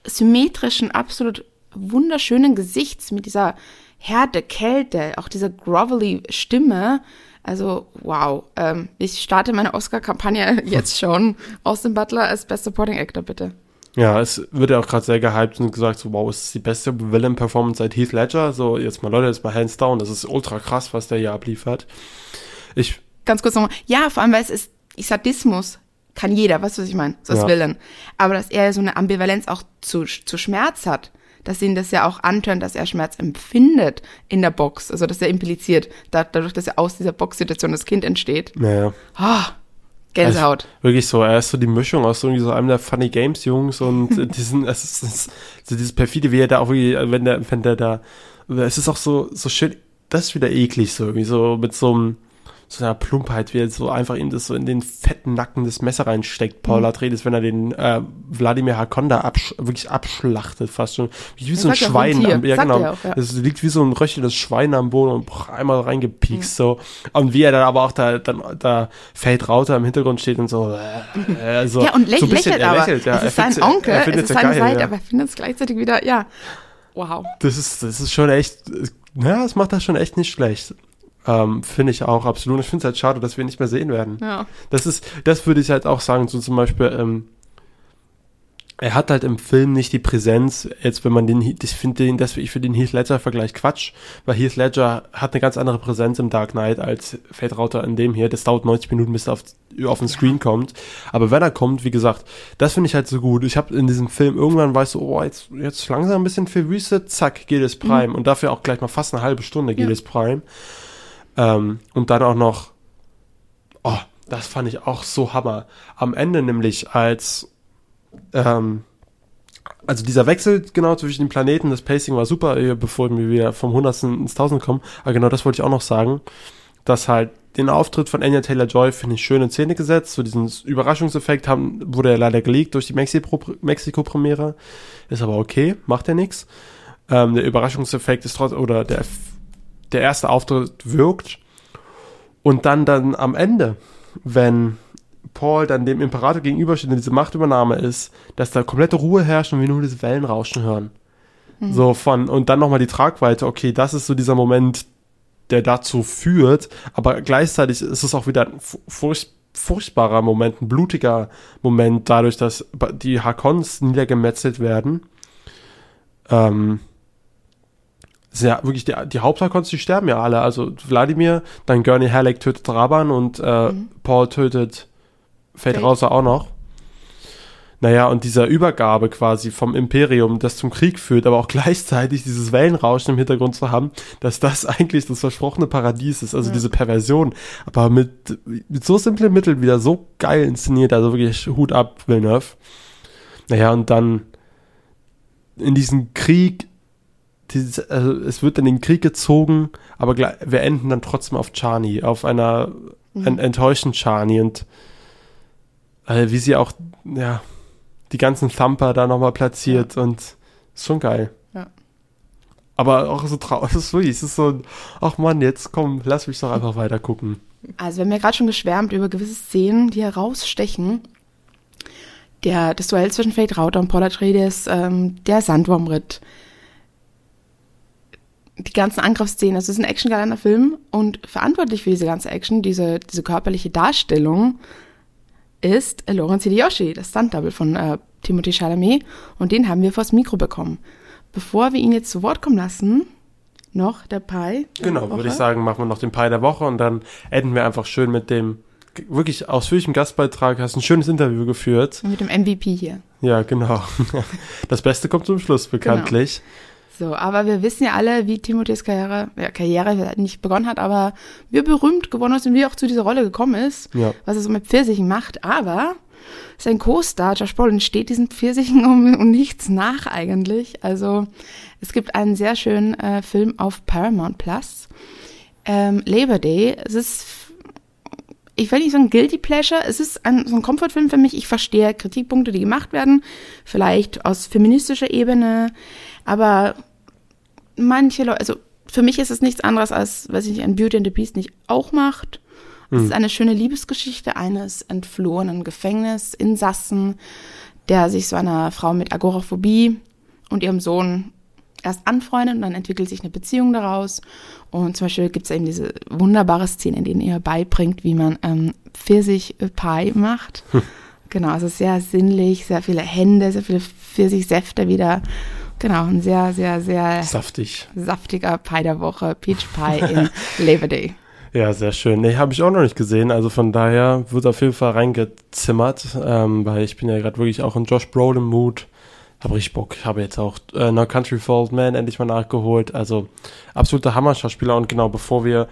symmetrischen, absolut wunderschönen Gesichts mit dieser Härte, Kälte, auch dieser grovelly Stimme. Also, wow. Ähm, ich starte meine Oscar-Kampagne *laughs* jetzt schon. Austin Butler als Best Supporting Actor, bitte. Ja, es wird ja auch gerade sehr gehypt und gesagt, so, wow, ist die beste Villain-Performance seit Heath Ledger. So, jetzt mal Leute, jetzt mal hands down. Das ist ultra krass, was der hier abliefert. Ich. Ganz kurz nochmal. Ja, vor allem, weil es ist Sadismus. Kann jeder, weißt du, was ich meine? So als ja. Villain. Aber dass er so eine Ambivalenz auch zu, zu Schmerz hat. Dass ihn das ja auch antönt, dass er Schmerz empfindet in der Box. Also, dass er impliziert, dadurch, dass er aus dieser Box-Situation das Kind entsteht. Naja. Oh, Gänsehaut. Also, wirklich so, er ist so die Mischung aus so, irgendwie so einem der Funny Games Jungs und *laughs* diesen, es ist, es ist so dieses perfide, wie er da auch wirklich, wenn der, wenn der da, es ist auch so, so schön, das ist wieder eklig so, irgendwie so mit so einem, so einer Plumpheit, wie er so einfach ihm das so in den fetten Nacken des Messer reinsteckt, Paul mhm. Atreides, wenn er den äh, Wladimir Hakonda absch wirklich abschlachtet, fast schon. Wie, wie so ein Schwein. Am, ja, genau. Auch, ja. Es liegt wie so ein röchelndes Schwein am Boden und boah, einmal reingepiekst, mhm. so. Und wie er dann aber auch da, dann, da Fate Rauter im Hintergrund steht und so, äh, so. Ja, und läch so lächelt aber. Lächelt, ja. Es ist sein Onkel, es ist seine geil, Seite, ja. aber er findet es gleichzeitig wieder, ja. Wow. Das ist, das ist schon echt, ja, das macht das schon echt nicht schlecht. Ähm, finde ich auch absolut. Ich finde es halt schade, dass wir ihn nicht mehr sehen werden. Ja. Das ist, das würde ich halt auch sagen, so zum Beispiel, ähm, er hat halt im Film nicht die Präsenz, jetzt wenn man den, ich finde den, das, ich finde den Heath Ledger Vergleich Quatsch, weil Heath Ledger hat eine ganz andere Präsenz im Dark Knight als Fate Rauter in dem hier. Das dauert 90 Minuten, bis er auf, auf den Screen ja. kommt. Aber wenn er kommt, wie gesagt, das finde ich halt so gut. Ich habe in diesem Film irgendwann weißt du, oh, jetzt, jetzt langsam ein bisschen für Wüste, zack, geht es Prime. Mhm. Und dafür auch gleich mal fast eine halbe Stunde geht es Prime. Ähm, und dann auch noch, oh, das fand ich auch so Hammer. Am Ende nämlich als, ähm, also dieser Wechsel genau zwischen den Planeten, das Pacing war super, bevor wir wieder vom Hundertsten ins Tausend kommen. Aber genau das wollte ich auch noch sagen, dass halt den Auftritt von Anya Taylor-Joy finde ich schön in Szene gesetzt. So diesen Überraschungseffekt haben, wurde ja leider geleakt durch die Mexiko-Premiere. Ist aber okay, macht ja nichts. Ähm, der Überraschungseffekt ist trotzdem, oder der der erste Auftritt wirkt und dann dann am Ende, wenn Paul dann dem Imperator gegenübersteht und diese Machtübernahme ist, dass da komplette Ruhe herrscht und wir nur diese Wellenrauschen hören. Mhm. So von, und dann nochmal die Tragweite, okay, das ist so dieser Moment, der dazu führt, aber gleichzeitig ist es auch wieder ein furcht, furchtbarer Moment, ein blutiger Moment, dadurch, dass die Hakons niedergemetzelt werden. Ähm, ja wirklich die, die Hauptakons, die sterben ja alle. Also Wladimir, dann Gurney Halleck tötet Raban und äh, mhm. Paul tötet Fate Rauser auch noch. Naja, und dieser Übergabe quasi vom Imperium, das zum Krieg führt, aber auch *laughs* gleichzeitig dieses Wellenrauschen im Hintergrund zu haben, dass das eigentlich das versprochene Paradies ist, also ja. diese Perversion, aber mit, mit so simplen Mitteln wieder so geil inszeniert, also wirklich Hut ab, Villeneuve. Naja, und dann in diesen Krieg dieses, also es wird in den Krieg gezogen, aber wir enden dann trotzdem auf Chani, auf einer mhm. enttäuschten Chani und also wie sie auch, ja, die ganzen Thumper da nochmal platziert ja. und ist schon geil. Ja. Aber auch so traurig, *laughs* es ist wirklich, es ist so, ach Mann, jetzt komm, lass mich doch einfach weiter gucken. Also wir haben ja gerade schon geschwärmt über gewisse Szenen, die herausstechen. Der, das Duell zwischen Fate Rauter und Paul Atreides, ähm, der Sandwurmritt, die ganzen Angriffsszenen. Also es ist ein actiongeladener Film und verantwortlich für diese ganze Action, diese, diese körperliche Darstellung, ist Laurence Hideyoshi, das Stunt-Double von äh, Timothy Chalamet. Und den haben wir vors Mikro bekommen. Bevor wir ihn jetzt zu Wort kommen lassen, noch der Pi. Genau, würde ich sagen, machen wir noch den Pi der Woche und dann enden wir einfach schön mit dem wirklich ausführlichen Gastbeitrag. Hast ein schönes Interview geführt. Mit dem MVP hier. Ja, genau. *laughs* Das Beste kommt zum Schluss, bekanntlich. Genau. So, aber wir wissen ja alle, wie Timotheus Karriere, ja, Karriere nicht begonnen hat, aber wie berühmt geworden ist und wie auch zu dieser Rolle gekommen ist, ja. was er so mit Pfirsichen macht. Aber sein Co-Star Josh Brolin steht diesen Pfirsichen um, um nichts nach eigentlich. Also es gibt einen sehr schönen äh, Film auf Paramount Plus, ähm, Labor Day. Es ist ich will nicht so ein Guilty Pleasure. Es ist ein, so ein Comfortfilm für mich. Ich verstehe Kritikpunkte, die gemacht werden. Vielleicht aus feministischer Ebene. Aber manche Leute, also für mich ist es nichts anderes als, was ich ein Beauty and the Beast nicht auch macht. Es mhm. ist eine schöne Liebesgeschichte eines entflohenen Gefängnisinsassen, der sich so einer Frau mit Agoraphobie und ihrem Sohn erst anfreundet und dann entwickelt sich eine Beziehung daraus. Und zum Beispiel gibt es eben diese wunderbare Szene, in der ihr beibringt, wie man ähm, Pfirsich-Pie macht. Hm. Genau, also sehr sinnlich, sehr viele Hände, sehr viele Pfirsichsäfte wieder. Genau, ein sehr, sehr, sehr saftig. saftiger Pie der Woche, Peach Pie in *laughs* Labor Day. Ja, sehr schön. Nee, habe ich auch noch nicht gesehen. Also von daher wird auf jeden Fall reingezimmert, ähm, weil ich bin ja gerade wirklich auch in Josh Brolin-Mood. Habe richtig Bock. Ich habe jetzt auch äh, No Country for Old Man endlich mal nachgeholt. Also absoluter Hammer-Schauspieler. Und genau, bevor wir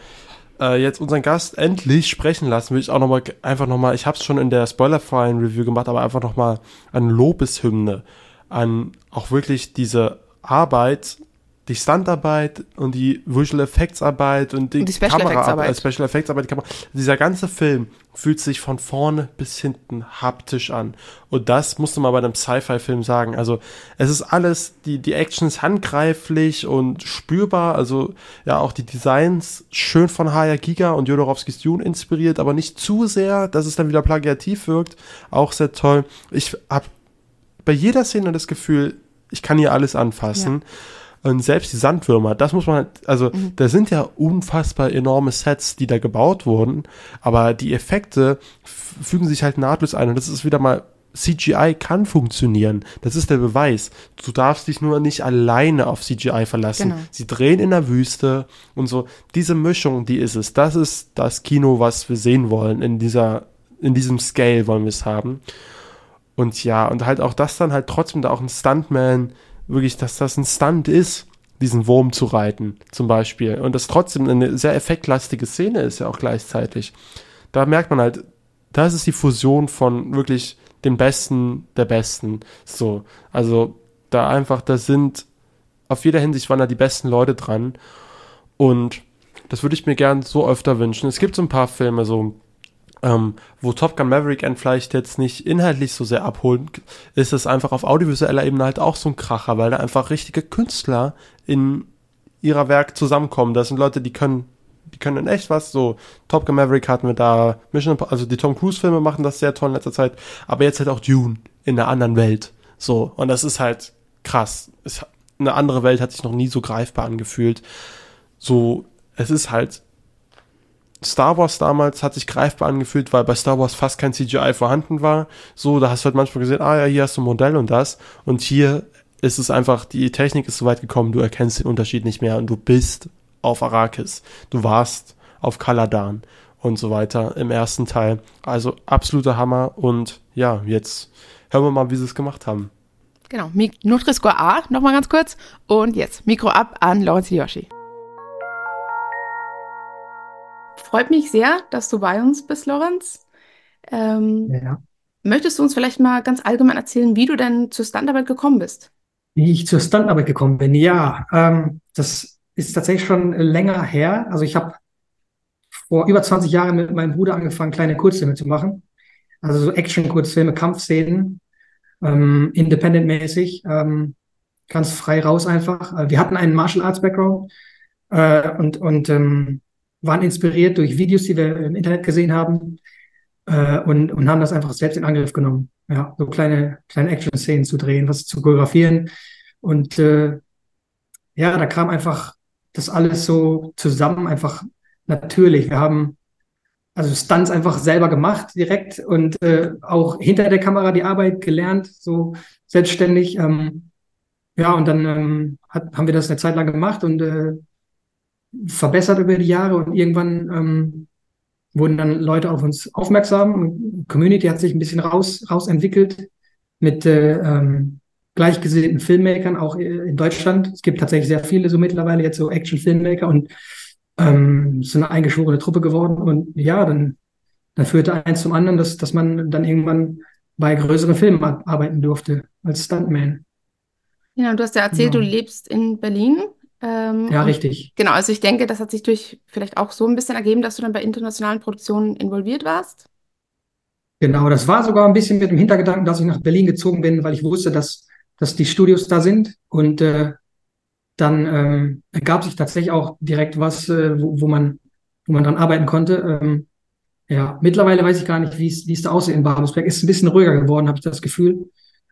äh, jetzt unseren Gast endlich sprechen lassen, will ich auch nochmal, einfach nochmal, ich habe es schon in der spoilerfreien Review gemacht, aber einfach nochmal eine Lobeshymne an auch wirklich diese Arbeit die Standarbeit und die Visual Effects Arbeit und die, und die Special Kamera Effects Arbeit. Special Effects Arbeit, die Kamera. Dieser ganze Film fühlt sich von vorne bis hinten haptisch an. Und das musste man bei einem Sci-Fi-Film sagen. Also, es ist alles, die, die Action ist handgreiflich und spürbar. Also, ja, auch die Designs schön von Haya Giga und Jodorowskis Dune inspiriert, aber nicht zu sehr, dass es dann wieder plagiativ wirkt. Auch sehr toll. Ich habe bei jeder Szene das Gefühl, ich kann hier alles anfassen. Ja. Und selbst die Sandwürmer, das muss man, also mhm. da sind ja unfassbar enorme Sets, die da gebaut wurden, aber die Effekte fügen sich halt nahtlos ein und das ist wieder mal CGI kann funktionieren. Das ist der Beweis. Du darfst dich nur nicht alleine auf CGI verlassen. Genau. Sie drehen in der Wüste und so. Diese Mischung, die ist es. Das ist das Kino, was wir sehen wollen. In dieser, in diesem Scale wollen wir es haben. Und ja, und halt auch das dann halt trotzdem da auch ein Stuntman wirklich, dass das ein Stunt ist, diesen Wurm zu reiten, zum Beispiel. Und das trotzdem eine sehr effektlastige Szene ist ja auch gleichzeitig. Da merkt man halt, das ist die Fusion von wirklich den Besten der Besten. So. Also, da einfach, da sind, auf jeder Hinsicht waren da die besten Leute dran. Und das würde ich mir gern so öfter wünschen. Es gibt so ein paar Filme, so ähm, wo Top Gun Maverick einen vielleicht jetzt nicht inhaltlich so sehr abholen, ist es einfach auf audiovisueller Ebene halt auch so ein Kracher, weil da einfach richtige Künstler in ihrer Werk zusammenkommen. Das sind Leute, die können, die können in echt was. So Top Gun Maverick hatten wir da, Mission, also die Tom Cruise Filme machen das sehr toll in letzter Zeit, aber jetzt halt auch Dune in einer anderen Welt. So und das ist halt krass. Es, eine andere Welt hat sich noch nie so greifbar angefühlt. So, es ist halt Star Wars damals hat sich greifbar angefühlt, weil bei Star Wars fast kein CGI vorhanden war. So, da hast du halt manchmal gesehen, ah ja, hier hast du ein Modell und das. Und hier ist es einfach, die Technik ist so weit gekommen, du erkennst den Unterschied nicht mehr und du bist auf Arrakis. Du warst auf Kaladan und so weiter im ersten Teil. Also absoluter Hammer und ja, jetzt hören wir mal, wie sie es gemacht haben. Genau, Nutri-Score A, nochmal ganz kurz. Und jetzt Mikro ab an Lorenz Yoshi. Freut mich sehr, dass du bei uns bist, Lorenz. Ähm, ja. Möchtest du uns vielleicht mal ganz allgemein erzählen, wie du denn zur Standarbeit gekommen bist? Wie ich zur Standarbeit gekommen bin? Ja, ähm, das ist tatsächlich schon länger her. Also ich habe vor über 20 Jahren mit meinem Bruder angefangen, kleine Kurzfilme zu machen. Also so Action-Kurzfilme, Kampfszenen, ähm, independent-mäßig, ähm, ganz frei raus einfach. Äh, wir hatten einen Martial Arts Background äh, und, und ähm, waren inspiriert durch Videos, die wir im Internet gesehen haben äh, und, und haben das einfach selbst in Angriff genommen. Ja, so kleine, kleine Action-Szenen zu drehen, was zu choreografieren. Und äh, ja, da kam einfach das alles so zusammen, einfach natürlich. Wir haben also Stunts einfach selber gemacht direkt und äh, auch hinter der Kamera die Arbeit gelernt, so selbstständig. Ähm, ja, und dann ähm, hat, haben wir das eine Zeit lang gemacht und äh, verbessert über die Jahre und irgendwann ähm, wurden dann Leute auf uns aufmerksam und Community hat sich ein bisschen raus, rausentwickelt mit äh, ähm, gleichgesinnten Filmmakern, auch in Deutschland. Es gibt tatsächlich sehr viele so mittlerweile jetzt so Action-Filmmaker und ähm, so eine eingeschworene Truppe geworden. Und ja, dann, dann führte eins zum anderen, dass, dass man dann irgendwann bei größeren Filmen arbeiten durfte als Stuntman. Ja, du hast ja erzählt, genau. du lebst in Berlin. Ähm, ja, richtig. Genau, also ich denke, das hat sich durch vielleicht auch so ein bisschen ergeben, dass du dann bei internationalen Produktionen involviert warst. Genau, das war sogar ein bisschen mit dem Hintergedanken, dass ich nach Berlin gezogen bin, weil ich wusste, dass, dass die Studios da sind. Und äh, dann ähm, ergab sich tatsächlich auch direkt was, äh, wo, wo, man, wo man dran arbeiten konnte. Ähm, ja, mittlerweile weiß ich gar nicht, wie es da aussieht in Babelsberg. Ist ein bisschen ruhiger geworden, habe ich das Gefühl.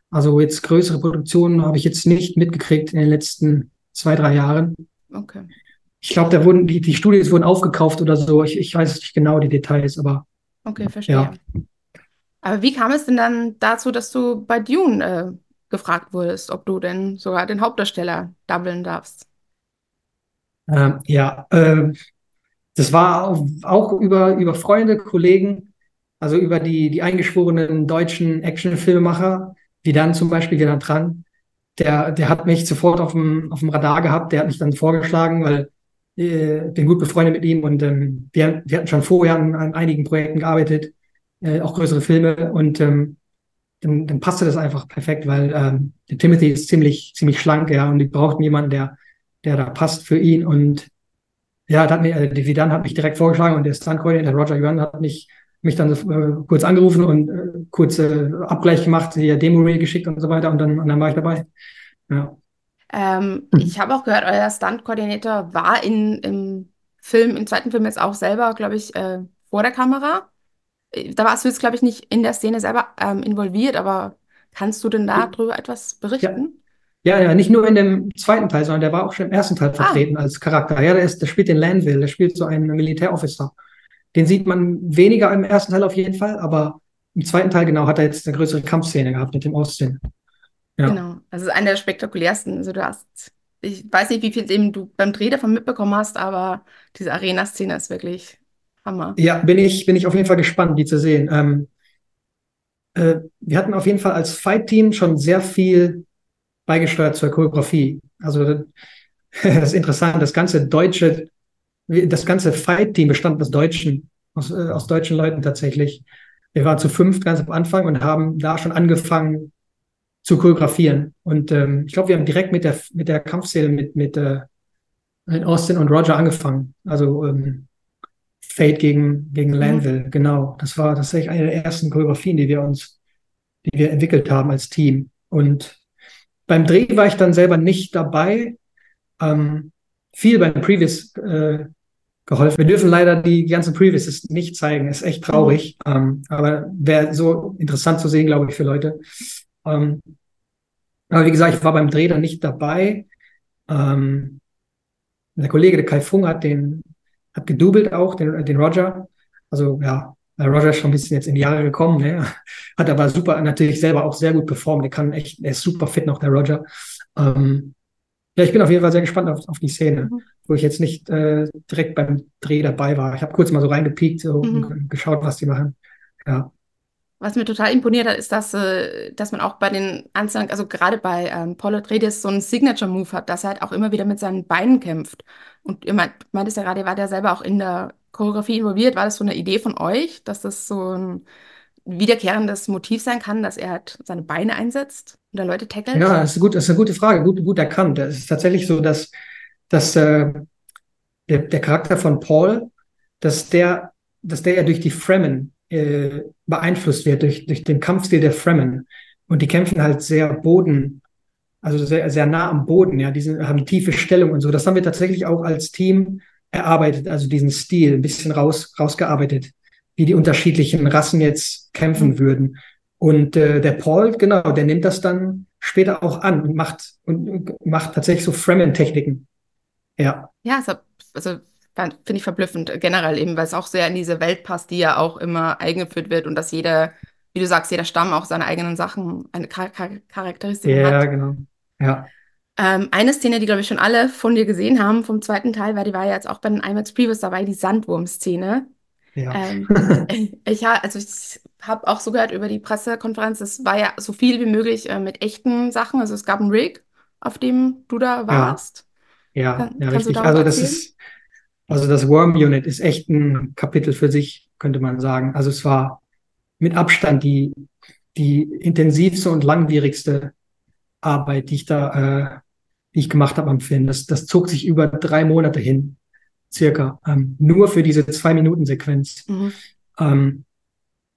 Also jetzt größere Produktionen habe ich jetzt nicht mitgekriegt in den letzten zwei, drei Jahren. Okay. Ich glaube, da wurden die, die Studios wurden aufgekauft oder so. Ich, ich weiß nicht genau die Details, aber. Okay, verstehe. Ja. Aber wie kam es denn dann dazu, dass du bei Dune äh, gefragt wurdest, ob du denn sogar den Hauptdarsteller doublen darfst? Ähm, ja, äh, das war auch über, über Freunde, Kollegen, also über die, die eingeschworenen deutschen Actionfilmemacher, wie dann zum Beispiel Gerhard Tran, der, der hat mich sofort auf dem, auf dem Radar gehabt, der hat mich dann vorgeschlagen, weil äh, bin gut befreundet mit ihm und ähm, wir, wir hatten schon vorher an, an einigen Projekten gearbeitet, äh, auch größere Filme und ähm, dann, dann passte das einfach perfekt, weil ähm, der Timothy ist ziemlich, ziemlich schlank, ja, und die brauchten jemanden, der, der da passt für ihn und ja, hat mir, äh, Vidan hat mich direkt vorgeschlagen und der Stunt-Coordinator Roger Yuan hat mich mich dann äh, kurz angerufen und äh, kurz äh, Abgleich gemacht, hier Demo-Reel geschickt und so weiter und dann, und dann war ich dabei. Ja. Ähm, hm. Ich habe auch gehört, euer Stunt-Koordinator war in, im Film, im zweiten Film jetzt auch selber, glaube ich, äh, vor der Kamera. Da warst du jetzt, glaube ich, nicht in der Szene selber ähm, involviert, aber kannst du denn darüber etwas berichten? Ja. ja, ja, nicht nur in dem zweiten Teil, sondern der war auch schon im ersten Teil ah. vertreten ah. als Charakter. Ja, der, ist, der spielt den Landville, der spielt so einen Militärofficer. Den sieht man weniger im ersten Teil auf jeden Fall, aber im zweiten Teil genau hat er jetzt eine größere Kampfszene gehabt mit dem Austin. Ja. Genau, also eine der spektakulärsten. Also du hast, ich weiß nicht, wie viel eben du beim Dreh davon mitbekommen hast, aber diese Arena-Szene ist wirklich Hammer. Ja, bin ich, bin ich auf jeden Fall gespannt, die zu sehen. Ähm, äh, wir hatten auf jeden Fall als Fight-Team schon sehr viel beigesteuert zur Choreografie. Also *laughs* das ist interessant, das ganze deutsche das ganze Fight-Team bestand aus Deutschen, aus, äh, aus deutschen Leuten tatsächlich. Wir waren zu fünf ganz am Anfang und haben da schon angefangen zu choreografieren. Und ähm, ich glaube, wir haben direkt mit der mit der Kampfszene mit mit äh, Austin und Roger angefangen. Also ähm, Fate gegen gegen mhm. Lanville, genau. Das war tatsächlich eine der ersten Choreografien, die wir uns, die wir entwickelt haben als Team. Und beim Dreh war ich dann selber nicht dabei. Ähm, viel beim Previous äh, geholfen. Wir dürfen leider die ganzen Previews nicht zeigen, ist echt traurig. Ähm, aber wäre so interessant zu sehen, glaube ich, für Leute. Ähm, aber wie gesagt, ich war beim Dreh dann nicht dabei. Ähm, der Kollege, der Kai Fung, hat den, hat gedoubelt auch, den, den Roger. Also ja, Roger ist schon ein bisschen jetzt in die Jahre gekommen, ne? *laughs* hat aber super, natürlich selber auch sehr gut performt. Der kann echt, er ist super fit noch, der Roger. Ähm, ja, ich bin auf jeden Fall sehr gespannt auf, auf die Szene, mhm. wo ich jetzt nicht äh, direkt beim Dreh dabei war. Ich habe kurz mal so reingepiekt so, mhm. und geschaut, was die machen. Ja. Was mir total imponiert hat, ist, dass, äh, dass man auch bei den einzelnen, also gerade bei ähm, Paul Atreides so einen Signature-Move hat, dass er halt auch immer wieder mit seinen Beinen kämpft. Und ihr meint, meintest ja gerade, ihr wart ja selber auch in der Choreografie involviert. War das so eine Idee von euch, dass das so ein wiederkehrendes Motiv sein kann, dass er halt seine Beine einsetzt oder Leute tackelt? Ja, das ist, gut, das ist eine gute Frage, gut, gut erkannt. Es ist tatsächlich so, dass, dass äh, der, der Charakter von Paul, dass der, dass der ja durch die Fremen äh, beeinflusst wird, durch, durch den Kampfstil der Fremen. Und die kämpfen halt sehr boden, also sehr, sehr nah am Boden, ja, die sind, haben tiefe Stellung und so. Das haben wir tatsächlich auch als Team erarbeitet, also diesen Stil ein bisschen raus, rausgearbeitet wie die unterschiedlichen Rassen jetzt kämpfen mhm. würden. Und äh, der Paul, genau, der nimmt das dann später auch an und macht und macht tatsächlich so Fremen-Techniken. Ja. Ja, also, also finde ich verblüffend generell eben, weil es auch sehr in diese Welt passt, die ja auch immer eingeführt wird und dass jeder, wie du sagst, jeder Stamm auch seine eigenen Sachen, eine Char Char Charakteristik ja, hat. Ja, genau. Ja. Ähm, eine Szene, die, glaube ich, schon alle von dir gesehen haben vom zweiten Teil, weil die war ja jetzt auch bei den IMAX Previous dabei, die Sandwurm-Szene. Ja. Ähm, *laughs* *laughs* ich, also ich habe auch so gehört über die Pressekonferenz, es war ja so viel wie möglich äh, mit echten Sachen. Also es gab einen Rig, auf dem du da warst. Ja, Kann, ja richtig. Also das ist, also das Worm Unit ist echt ein Kapitel für sich, könnte man sagen. Also es war mit Abstand die, die intensivste und langwierigste Arbeit, die ich da, äh, die ich gemacht habe am Film. Das, das zog sich über drei Monate hin, circa, ähm, nur für diese Zwei-Minuten-Sequenz. Mhm. Ähm,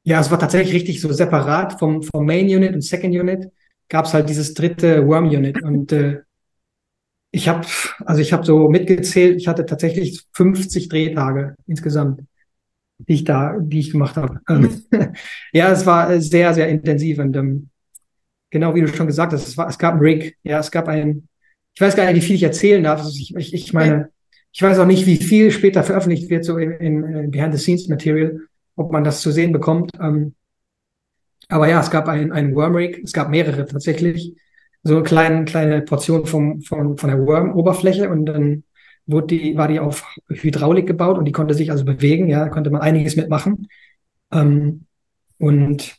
ja, es war tatsächlich richtig so separat vom, vom Main Unit und Second Unit gab es halt dieses dritte Worm Unit und äh, ich habe also ich habe so mitgezählt, ich hatte tatsächlich 50 Drehtage insgesamt, die ich da, die ich gemacht habe. Mhm. *laughs* ja, es war sehr sehr intensiv und ähm, genau wie du schon gesagt hast, es war es gab ein Rig, ja, es gab ein ich weiß gar nicht, wie viel ich erzählen darf. Also ich, ich, ich meine, ich weiß auch nicht, wie viel später veröffentlicht wird, so in, in, in Behind-the-Scenes-Material, ob man das zu sehen bekommt. Ähm, aber ja, es gab ein, ein Wormrig, es gab mehrere tatsächlich. So eine kleine, kleine Portion vom, von, von der Worm-Oberfläche und dann wurde die, war die auf Hydraulik gebaut und die konnte sich also bewegen, ja, konnte man einiges mitmachen. Ähm, und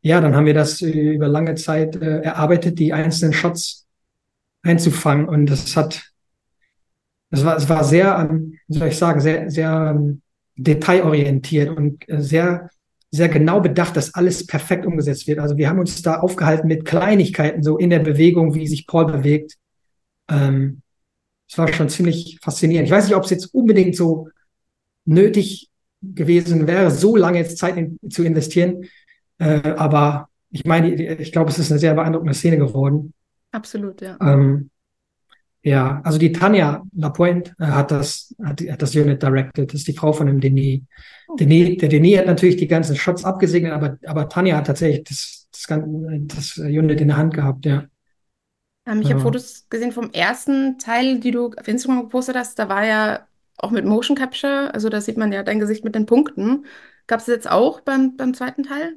ja, dann haben wir das über lange Zeit äh, erarbeitet, die einzelnen Shots einzufangen. Und das hat, das war, es war sehr, ähm, soll ich sagen, sehr, sehr ähm, detailorientiert und äh, sehr, sehr genau bedacht, dass alles perfekt umgesetzt wird. Also wir haben uns da aufgehalten mit Kleinigkeiten, so in der Bewegung, wie sich Paul bewegt. Ähm, es war schon ziemlich faszinierend. Ich weiß nicht, ob es jetzt unbedingt so nötig gewesen wäre, so lange jetzt Zeit in, zu investieren. Äh, aber ich meine, ich glaube, es ist eine sehr beeindruckende Szene geworden. Absolut, ja. Ähm, ja, also die Tanja Lapointe äh, hat das, hat, hat, das Unit directed. Das ist die Frau von dem Denis. Oh. Denis der Denis hat natürlich die ganzen Shots abgesegnet, aber, aber Tanja hat tatsächlich das, das, das Unit in der Hand gehabt, ja. Ähm, ich ja. habe Fotos gesehen vom ersten Teil, die du auf Instagram gepostet hast. Da war ja auch mit Motion Capture, also da sieht man ja dein Gesicht mit den Punkten. Gab es jetzt auch beim, beim zweiten Teil?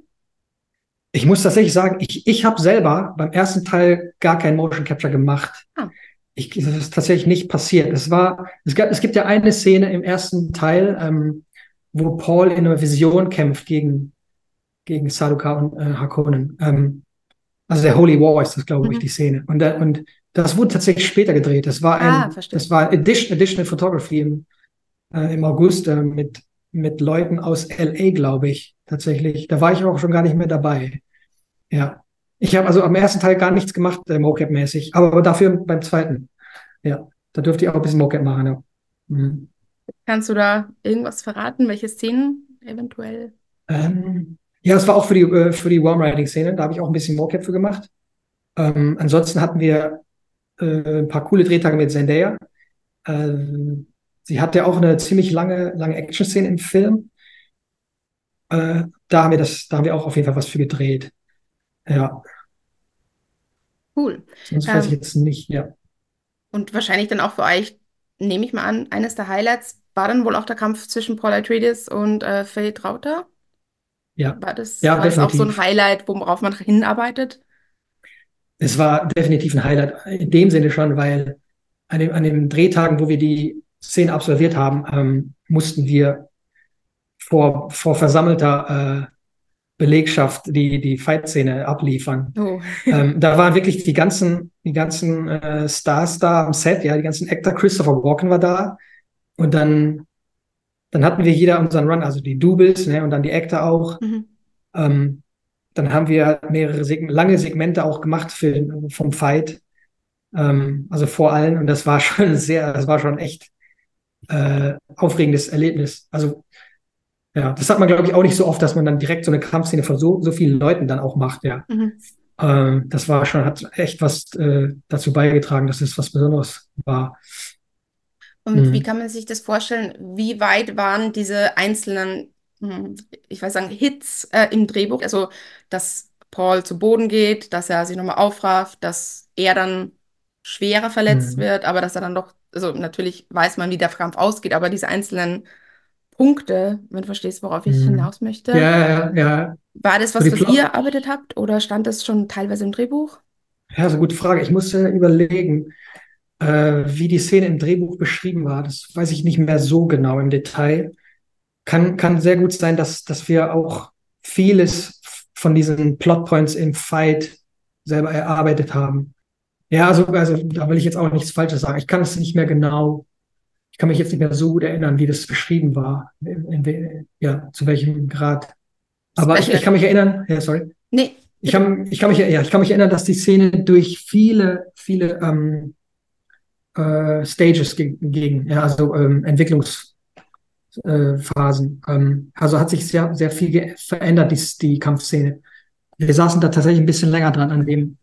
Ich muss tatsächlich sagen, ich, ich habe selber beim ersten Teil gar kein Motion Capture gemacht. Ah. Ich, das ist tatsächlich nicht passiert. Es war, es, gab, es gibt ja eine Szene im ersten Teil, ähm, wo Paul in einer Vision kämpft gegen, gegen Saduka und äh, Hakonen. Ähm, also der Holy War ist das, glaube ich, mhm. die Szene. Und, äh, und das wurde tatsächlich später gedreht. Das war ein, ah, das war Addition, Additional Photography im, äh, im August äh, mit, mit Leuten aus LA, glaube ich, tatsächlich. Da war ich auch schon gar nicht mehr dabei. Ja. Ich habe also am ersten Teil gar nichts gemacht, äh, Mocap-mäßig, aber dafür beim zweiten. Ja, da dürfte ich auch ein bisschen Mocap machen. Ja. Mhm. Kannst du da irgendwas verraten, welche Szenen eventuell? Ähm, ja, das war auch für die, äh, für die Warm Riding Szene. Da habe ich auch ein bisschen Mocap für gemacht. Ähm, ansonsten hatten wir äh, ein paar coole Drehtage mit Zendaya. Ähm, sie hatte auch eine ziemlich lange, lange Action-Szene im Film. Äh, da haben wir das, da haben wir auch auf jeden Fall was für gedreht. Ja. Cool. Sonst weiß ich ähm, jetzt nicht, ja. Und wahrscheinlich dann auch für euch, nehme ich mal an, eines der Highlights war dann wohl auch der Kampf zwischen Paul Atreides und äh, Faye Trauter. Ja. War das, ja, war das auch so ein Highlight, worauf man hinarbeitet? Es war definitiv ein Highlight in dem Sinne schon, weil an, dem, an den Drehtagen, wo wir die Szene absolviert haben, ähm, mussten wir vor, vor versammelter äh, Belegschaft die, die Fight-Szene abliefern. Oh. *laughs* ähm, da waren wirklich die ganzen, die ganzen äh, Stars da am Set, ja, die ganzen Actor, Christopher Walken war da. Und dann, dann hatten wir jeder unseren Run, also die Doubles, ne, und dann die Actor auch. Mhm. Ähm, dann haben wir mehrere Seg lange Segmente auch gemacht für, vom Fight. Ähm, also vor allen. Und das war *laughs* schon sehr, das war schon echt äh, aufregendes Erlebnis. Also ja, das hat man, glaube ich, auch nicht so oft, dass man dann direkt so eine Kampfszene von so, so vielen Leuten dann auch macht, ja. Mhm. Ähm, das war schon, hat echt was äh, dazu beigetragen, dass es was Besonderes war. Und mhm. wie kann man sich das vorstellen? Wie weit waren diese einzelnen, hm, ich weiß sagen, Hits äh, im Drehbuch? Also, dass Paul zu Boden geht, dass er sich nochmal aufrafft, dass er dann schwerer verletzt mhm. wird, aber dass er dann doch, also natürlich weiß man, wie der Kampf ausgeht, aber diese einzelnen Punkte, wenn du verstehst, worauf ich mhm. hinaus möchte. Ja, ja, ja. War das was, was ihr erarbeitet habt oder stand das schon teilweise im Drehbuch? Ja, so eine gute Frage. Ich musste überlegen, äh, wie die Szene im Drehbuch beschrieben war. Das weiß ich nicht mehr so genau im Detail. Kann, kann sehr gut sein, dass, dass wir auch vieles von diesen Plotpoints im Fight selber erarbeitet haben. Ja, also, also da will ich jetzt auch nichts Falsches sagen. Ich kann es nicht mehr genau ich kann mich jetzt nicht mehr so gut erinnern, wie das beschrieben war, in, in, ja, zu welchem Grad. Aber ich, ich, kann mich erinnern, ja, sorry. Nee. Ich kann, ich, kann mich, ja, ich kann mich erinnern, dass die Szene durch viele, viele ähm, äh, Stages gegen, ja, also ähm, Entwicklungsphasen. Äh, ähm, also hat sich sehr, sehr viel verändert, die, die Kampfszene. Wir saßen da tatsächlich ein bisschen länger dran an dem,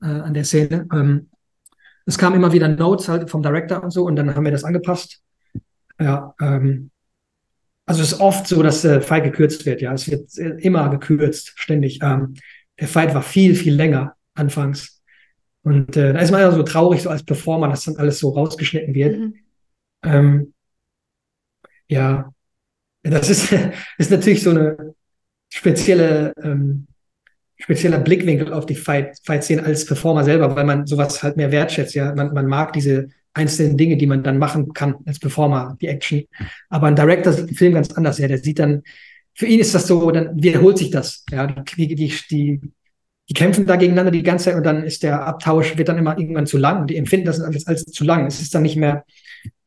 äh, an der Szene. Ähm, es kamen immer wieder Notes halt vom Director und so und dann haben wir das angepasst. Ja, ähm, also es ist oft so, dass der Fight gekürzt wird, ja. Es wird immer gekürzt, ständig. Ähm, der Fight war viel, viel länger anfangs. Und äh, da ist man ja so traurig, so als Performer, dass dann alles so rausgeschnitten wird. Mhm. Ähm, ja, das ist, *laughs* ist natürlich so eine spezielle, ähm, spezieller Blickwinkel auf die Fight-Szene als Performer selber, weil man sowas halt mehr wertschätzt. Ja, man, man mag diese einzelnen Dinge, die man dann machen kann als Performer, die Action. Aber ein Director sieht den Film ganz anders. Ja, der sieht dann, für ihn ist das so, dann wiederholt sich das. Ja, die, die, die, die kämpfen da gegeneinander die ganze Zeit und dann ist der Abtausch, wird dann immer irgendwann zu lang und die empfinden das als, als zu lang. Es ist dann nicht mehr,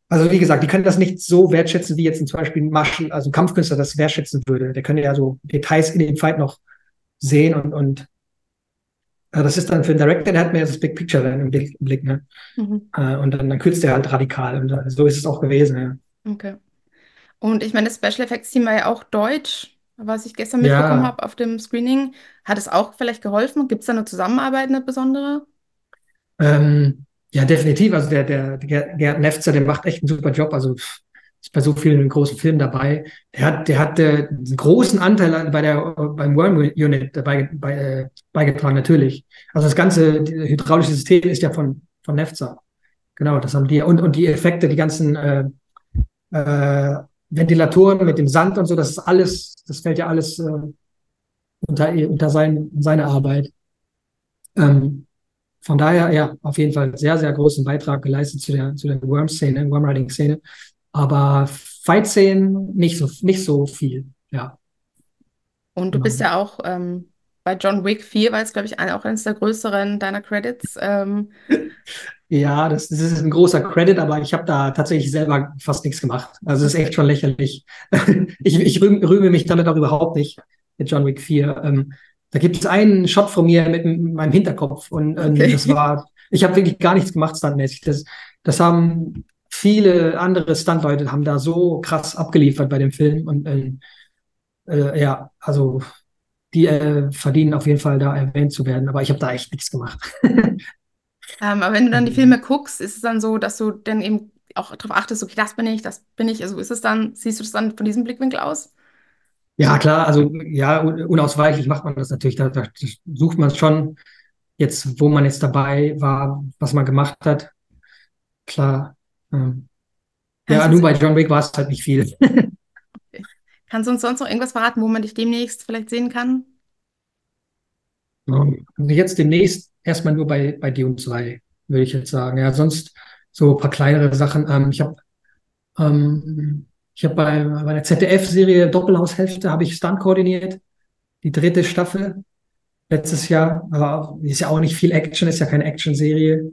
also wie gesagt, die können das nicht so wertschätzen, wie jetzt zum Beispiel ein Marshall, also ein Kampfkünstler das wertschätzen würde. Der könnte ja so Details in dem Fight noch sehen und, und also das ist dann für den Director, der hat mehr das Big Picture dann im Blick, im Blick ne? Mhm. Äh, und dann, dann kürzt er halt radikal. Und äh, so ist es auch gewesen, ja. Okay. Und ich meine, das Special Effects Team war ja auch deutsch, was ich gestern mitbekommen ja. habe auf dem Screening. Hat es auch vielleicht geholfen? Gibt es da eine Zusammenarbeit, eine besondere? Ähm, ja, definitiv. Also der, der, der Gerd Nefzer, der macht echt einen super Job. Also ist bei so vielen großen Filmen dabei. Der hat, der hat äh, einen großen Anteil bei der, beim Worm Unit dabei bei, äh, beigetragen, natürlich. Also das ganze hydraulische System ist ja von, von Nefza. Genau, das haben die. Und, und die Effekte, die ganzen äh, äh, Ventilatoren mit dem Sand und so, das ist alles, das fällt ja alles äh, unter, unter sein, seine Arbeit. Ähm, von daher, ja, auf jeden Fall sehr, sehr großen Beitrag geleistet zu der, zu der Worm-Szene, Worm-Riding-Szene aber Fight-Szenen nicht so, nicht so viel, ja. Und du genau. bist ja auch ähm, bei John Wick 4, war es, glaube ich, auch eines der größeren deiner Credits. Ähm. *laughs* Ja, das, das, ist ein großer Credit, aber ich habe da tatsächlich selber fast nichts gemacht. Also es ist echt schon lächerlich. *laughs* ich ich rühme, rühme mich damit auch überhaupt nicht mit John Wick 4. Ähm, da gibt es einen Shot von mir mit meinem Hinterkopf und ähm, okay. das war, ich habe wirklich gar nichts gemacht standmäßig. Das, das haben viele andere Stuntleute haben da so krass abgeliefert bei dem Film und äh, äh, ja, also die äh, verdienen auf jeden Fall da erwähnt zu werden, aber ich habe da echt nichts gemacht. *laughs* ähm, aber wenn du dann die Filme guckst, ist es dann so, dass du dann eben auch darauf achtest, okay, das bin ich, das bin ich, also ist es dann, siehst du das dann von diesem Blickwinkel aus? Ja, klar, also ja, unausweichlich macht man das natürlich. Da, da sucht man schon jetzt, wo man jetzt dabei war, was man gemacht hat. Klar, ähm, ja, nur bei John Wick war es halt nicht viel. *laughs* okay. Kannst du uns sonst noch irgendwas verraten, wo man dich demnächst vielleicht sehen kann? Also jetzt demnächst erstmal nur bei, bei Dune 2, würde ich jetzt sagen. Ja, sonst so ein paar kleinere Sachen. Ähm, ich habe ähm, ich habe bei, bei der ZDF-Serie Doppelhaushälfte habe ich Stunt koordiniert, die dritte Staffel letztes Jahr. Aber ist ja auch nicht viel Action, ist ja keine Action-Serie.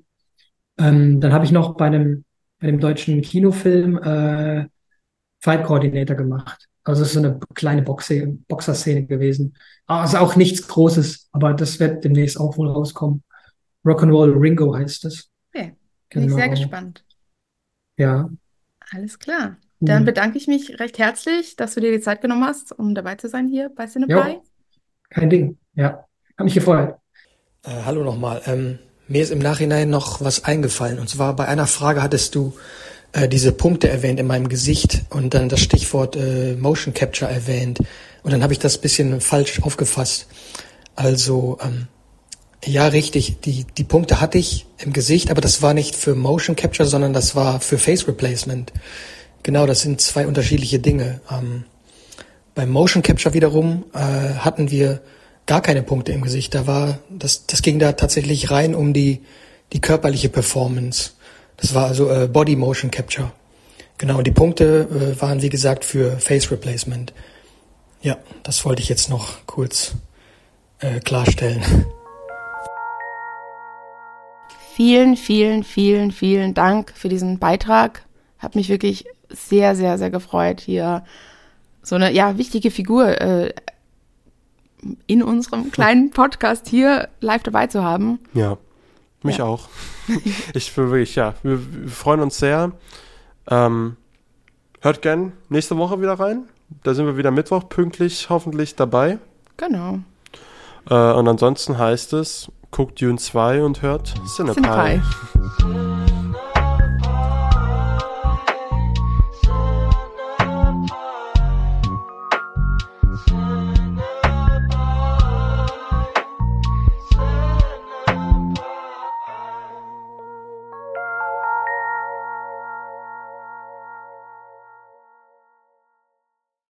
Ähm, dann habe ich noch bei einem bei dem deutschen Kinofilm äh, Fight Coordinator gemacht. Also es ist so eine kleine Boxe, Boxer-Szene gewesen. Also auch nichts Großes, aber das wird demnächst auch wohl rauskommen. Rock'n'Roll Ringo heißt es. Okay, bin genau. ich sehr gespannt. Ja. Alles klar. Dann bedanke ich mich recht herzlich, dass du dir die Zeit genommen hast, um dabei zu sein hier bei Cinepie. Kein Ding. Ja, habe mich gefreut. Äh, hallo nochmal. Ähm, mir ist im Nachhinein noch was eingefallen. Und zwar bei einer Frage hattest du äh, diese Punkte erwähnt in meinem Gesicht und dann das Stichwort äh, Motion Capture erwähnt. Und dann habe ich das bisschen falsch aufgefasst. Also, ähm, ja, richtig, die, die Punkte hatte ich im Gesicht, aber das war nicht für Motion Capture, sondern das war für Face Replacement. Genau, das sind zwei unterschiedliche Dinge. Ähm, beim Motion Capture wiederum äh, hatten wir gar keine Punkte im Gesicht. Da war, das, das ging da tatsächlich rein um die, die körperliche Performance. Das war also äh, Body Motion Capture. Genau, und die Punkte äh, waren wie gesagt für Face Replacement. Ja, das wollte ich jetzt noch kurz äh, klarstellen. Vielen, vielen, vielen, vielen Dank für diesen Beitrag. Hat mich wirklich sehr, sehr, sehr gefreut, hier so eine ja wichtige Figur äh, in unserem kleinen Podcast hier live dabei zu haben. Ja. Mich ja. auch. ich will wirklich, ja, wir, wir freuen uns sehr. Ähm, hört gern nächste Woche wieder rein. Da sind wir wieder Mittwoch pünktlich hoffentlich dabei. Genau. Äh, und ansonsten heißt es, guckt Dune 2 und hört Cinepie. Cinepie.